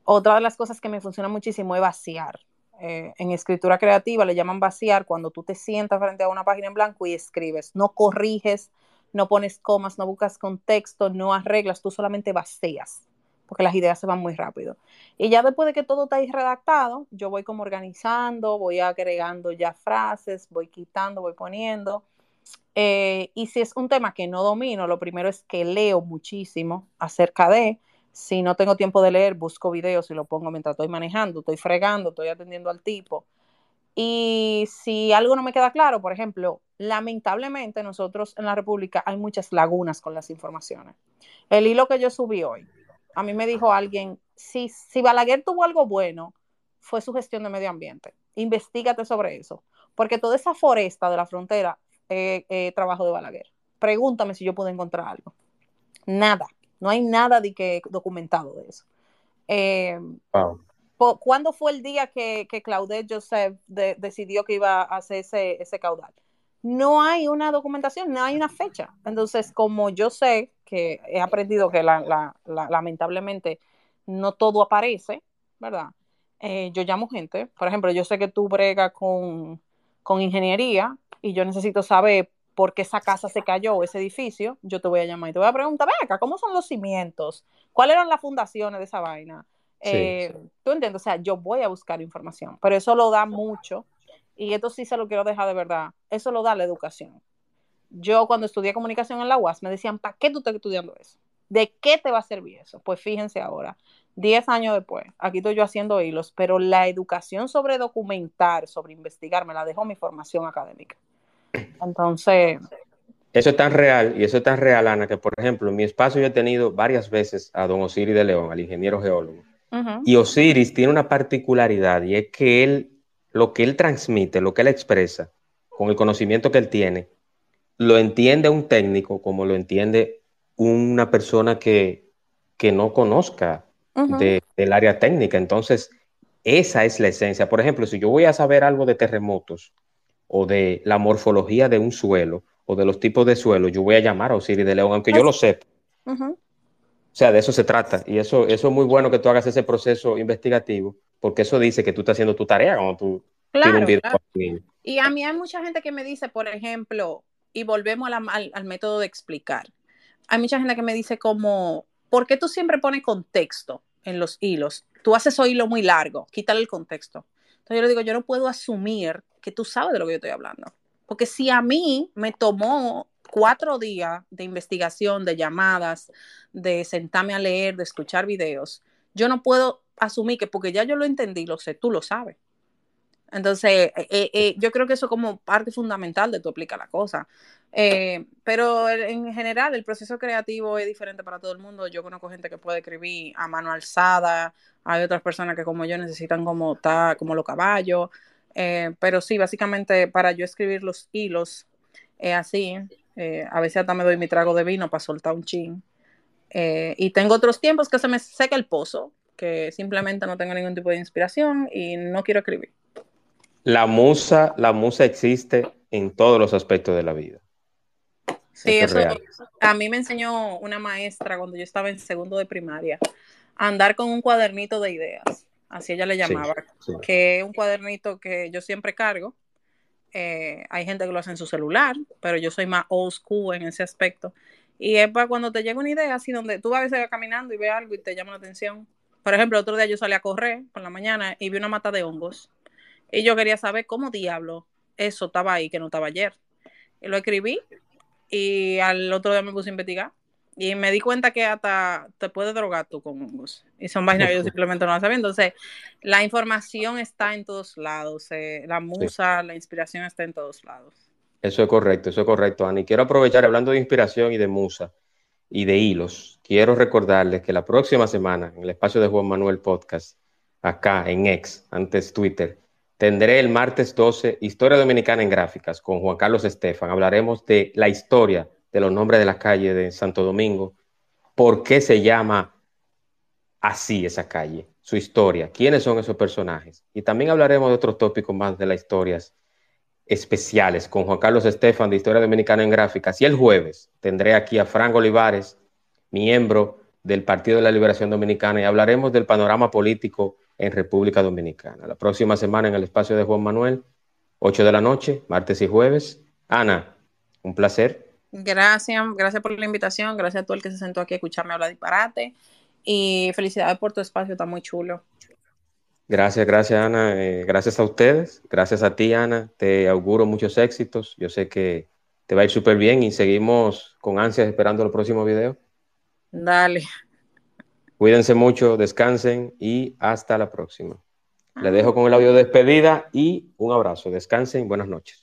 otra de las cosas que me funciona muchísimo es vaciar. Eh, en escritura creativa le llaman vaciar cuando tú te sientas frente a una página en blanco y escribes. No corriges, no pones comas, no buscas contexto, no arreglas, tú solamente vacías, porque las ideas se van muy rápido. Y ya después de que todo está ahí redactado, yo voy como organizando, voy agregando ya frases, voy quitando, voy poniendo. Eh, y si es un tema que no domino, lo primero es que leo muchísimo acerca de. Si no tengo tiempo de leer, busco videos y lo pongo mientras estoy manejando, estoy fregando, estoy atendiendo al tipo. Y si algo no me queda claro, por ejemplo, lamentablemente nosotros en la República hay muchas lagunas con las informaciones. El hilo que yo subí hoy, a mí me dijo alguien, si, si Balaguer tuvo algo bueno, fue su gestión de medio ambiente. Investígate sobre eso, porque toda esa foresta de la frontera eh, eh, trabajo de Balaguer. Pregúntame si yo pude encontrar algo. Nada, no hay nada de que documentado de eso. Eh, Wow. ¿Cuándo fue el día que, que Claudette Joseph de- decidió que iba a hacer ese, ese caudal? No hay una documentación, no hay una fecha. Entonces, como yo sé que he aprendido que la- la- la- lamentablemente no todo aparece, ¿verdad? Eh, yo llamo gente, por ejemplo, yo sé que tú bregas con, con ingeniería y yo necesito saber por qué esa casa se cayó, ese edificio, yo te voy a llamar y te voy a preguntar, ven acá, ¿cómo son los cimientos? ¿Cuáles eran las fundaciones de esa vaina? Sí, Eh, ¿Tú entiendes? O sea, yo voy a buscar información, pero eso lo da mucho y esto sí se lo quiero dejar de verdad, eso lo da la educación. Yo cuando estudié comunicación en la UAS me decían, ¿para qué tú estás estudiando eso? ¿De qué te va a servir eso? Pues fíjense ahora, 10 años después, aquí estoy yo haciendo hilos, pero la educación sobre documentar, sobre investigar, me la dejó mi formación académica. Entonces, Eso es tan real, y eso es tan real, Ana, que por ejemplo, en mi espacio yo he tenido varias veces a don Osiris de León, al ingeniero geólogo. Y Osiris tiene una particularidad y es que él, lo que él transmite, lo que él expresa, con el conocimiento que él tiene, lo entiende un técnico como lo entiende una persona que, que no conozca de- del área técnica. Entonces, esa es la esencia. Por ejemplo, si yo voy a saber algo de terremotos o de la morfología de un suelo o de los tipos de suelo, yo voy a llamar a Osiris de León, aunque yo lo sepa. O sea, de eso se trata. Y eso, eso es muy bueno que tú hagas ese proceso investigativo, porque eso dice que tú estás haciendo tu tarea cuando tú tienes un Claro, video un niño. Y a mí hay mucha gente que me dice, por ejemplo, y volvemos a la- al, al método de explicar. Hay mucha gente que me dice como, ¿por qué tú siempre pones contexto en los hilos? Tú haces hilo muy largo, quítale el contexto. Entonces yo le digo, yo no puedo asumir que tú sabes de lo que yo estoy hablando. Porque si a mí me tomó cuatro días de investigación, de llamadas, de sentarme a leer, de escuchar videos, yo no puedo asumir que porque ya yo lo entendí, lo sé, tú lo sabes. Entonces, eh, eh, yo creo que eso como parte fundamental de tu aplicar la cosa. Eh, pero en general, el proceso creativo es diferente para todo el mundo. Yo conozco gente que puede escribir a mano alzada, hay otras personas que como yo necesitan como, ta, como los caballos. Eh, pero sí, básicamente para yo escribir los hilos es así. Eh, a veces hasta me doy mi trago de vino para soltar un chin. Eh, y tengo otros tiempos que se me seca el pozo, que simplemente no tengo ningún tipo de inspiración y no quiero escribir. La musa, la musa existe en todos los aspectos de la vida. Sí, eso, eso a mí me enseñó una maestra cuando yo estaba en segundo de primaria, a andar con un cuadernito de ideas, así ella le llamaba, sí, sí. que es un cuadernito que yo siempre cargo. Eh, hay gente que lo hace en su celular, pero yo soy más old school en ese aspecto. Y es para cuando te llega una idea así donde tú a veces vas caminando y ves algo y te llama la atención. Por ejemplo, otro día yo salí a correr por la mañana y vi una mata de hongos. Y yo quería saber cómo diablo eso estaba ahí, que no estaba ayer. Y lo escribí y al otro día me puse a investigar. Y me di cuenta que hasta te puedes drogar tú con hongos. Y son vainas que yo simplemente no las sabía. Entonces, la información está en todos lados. Eh, la musa, sí. la inspiración está en todos lados. Eso es correcto, eso es correcto, Ani. Quiero aprovechar, hablando de inspiración y de musa y de hilos, quiero recordarles que la próxima semana, en el espacio de Juan Manuel Podcast, acá en X, antes Twitter, tendré el martes 12 Historia Dominicana en Gráficas con Juan Carlos Estefan. Hablaremos de la historia de los nombres de la calle de Santo Domingo, por qué se llama así esa calle, su historia, quiénes son esos personajes. Y también hablaremos de otros tópicos más de las historias especiales con Juan Carlos Estefan de Historia Dominicana en Gráficas. Y el jueves tendré aquí a Frank Olivares, miembro del Partido de la Liberación Dominicana, y hablaremos del panorama político en República Dominicana. La próxima semana en el espacio de Juan Manuel, 8 de la noche, martes y jueves. Ana, un placer. Gracias, gracias por la invitación, gracias a todo el que se sentó aquí a escucharme hablar disparate y felicidades por tu espacio, está muy chulo. Gracias, gracias Ana, eh, gracias a ustedes, gracias a ti Ana, te auguro muchos éxitos, yo sé que te va a ir súper bien y seguimos con ansias esperando el próximo video. Dale. Cuídense mucho, descansen y hasta la próxima. Le dejo con el audio de despedida y un abrazo. Descansen, buenas noches.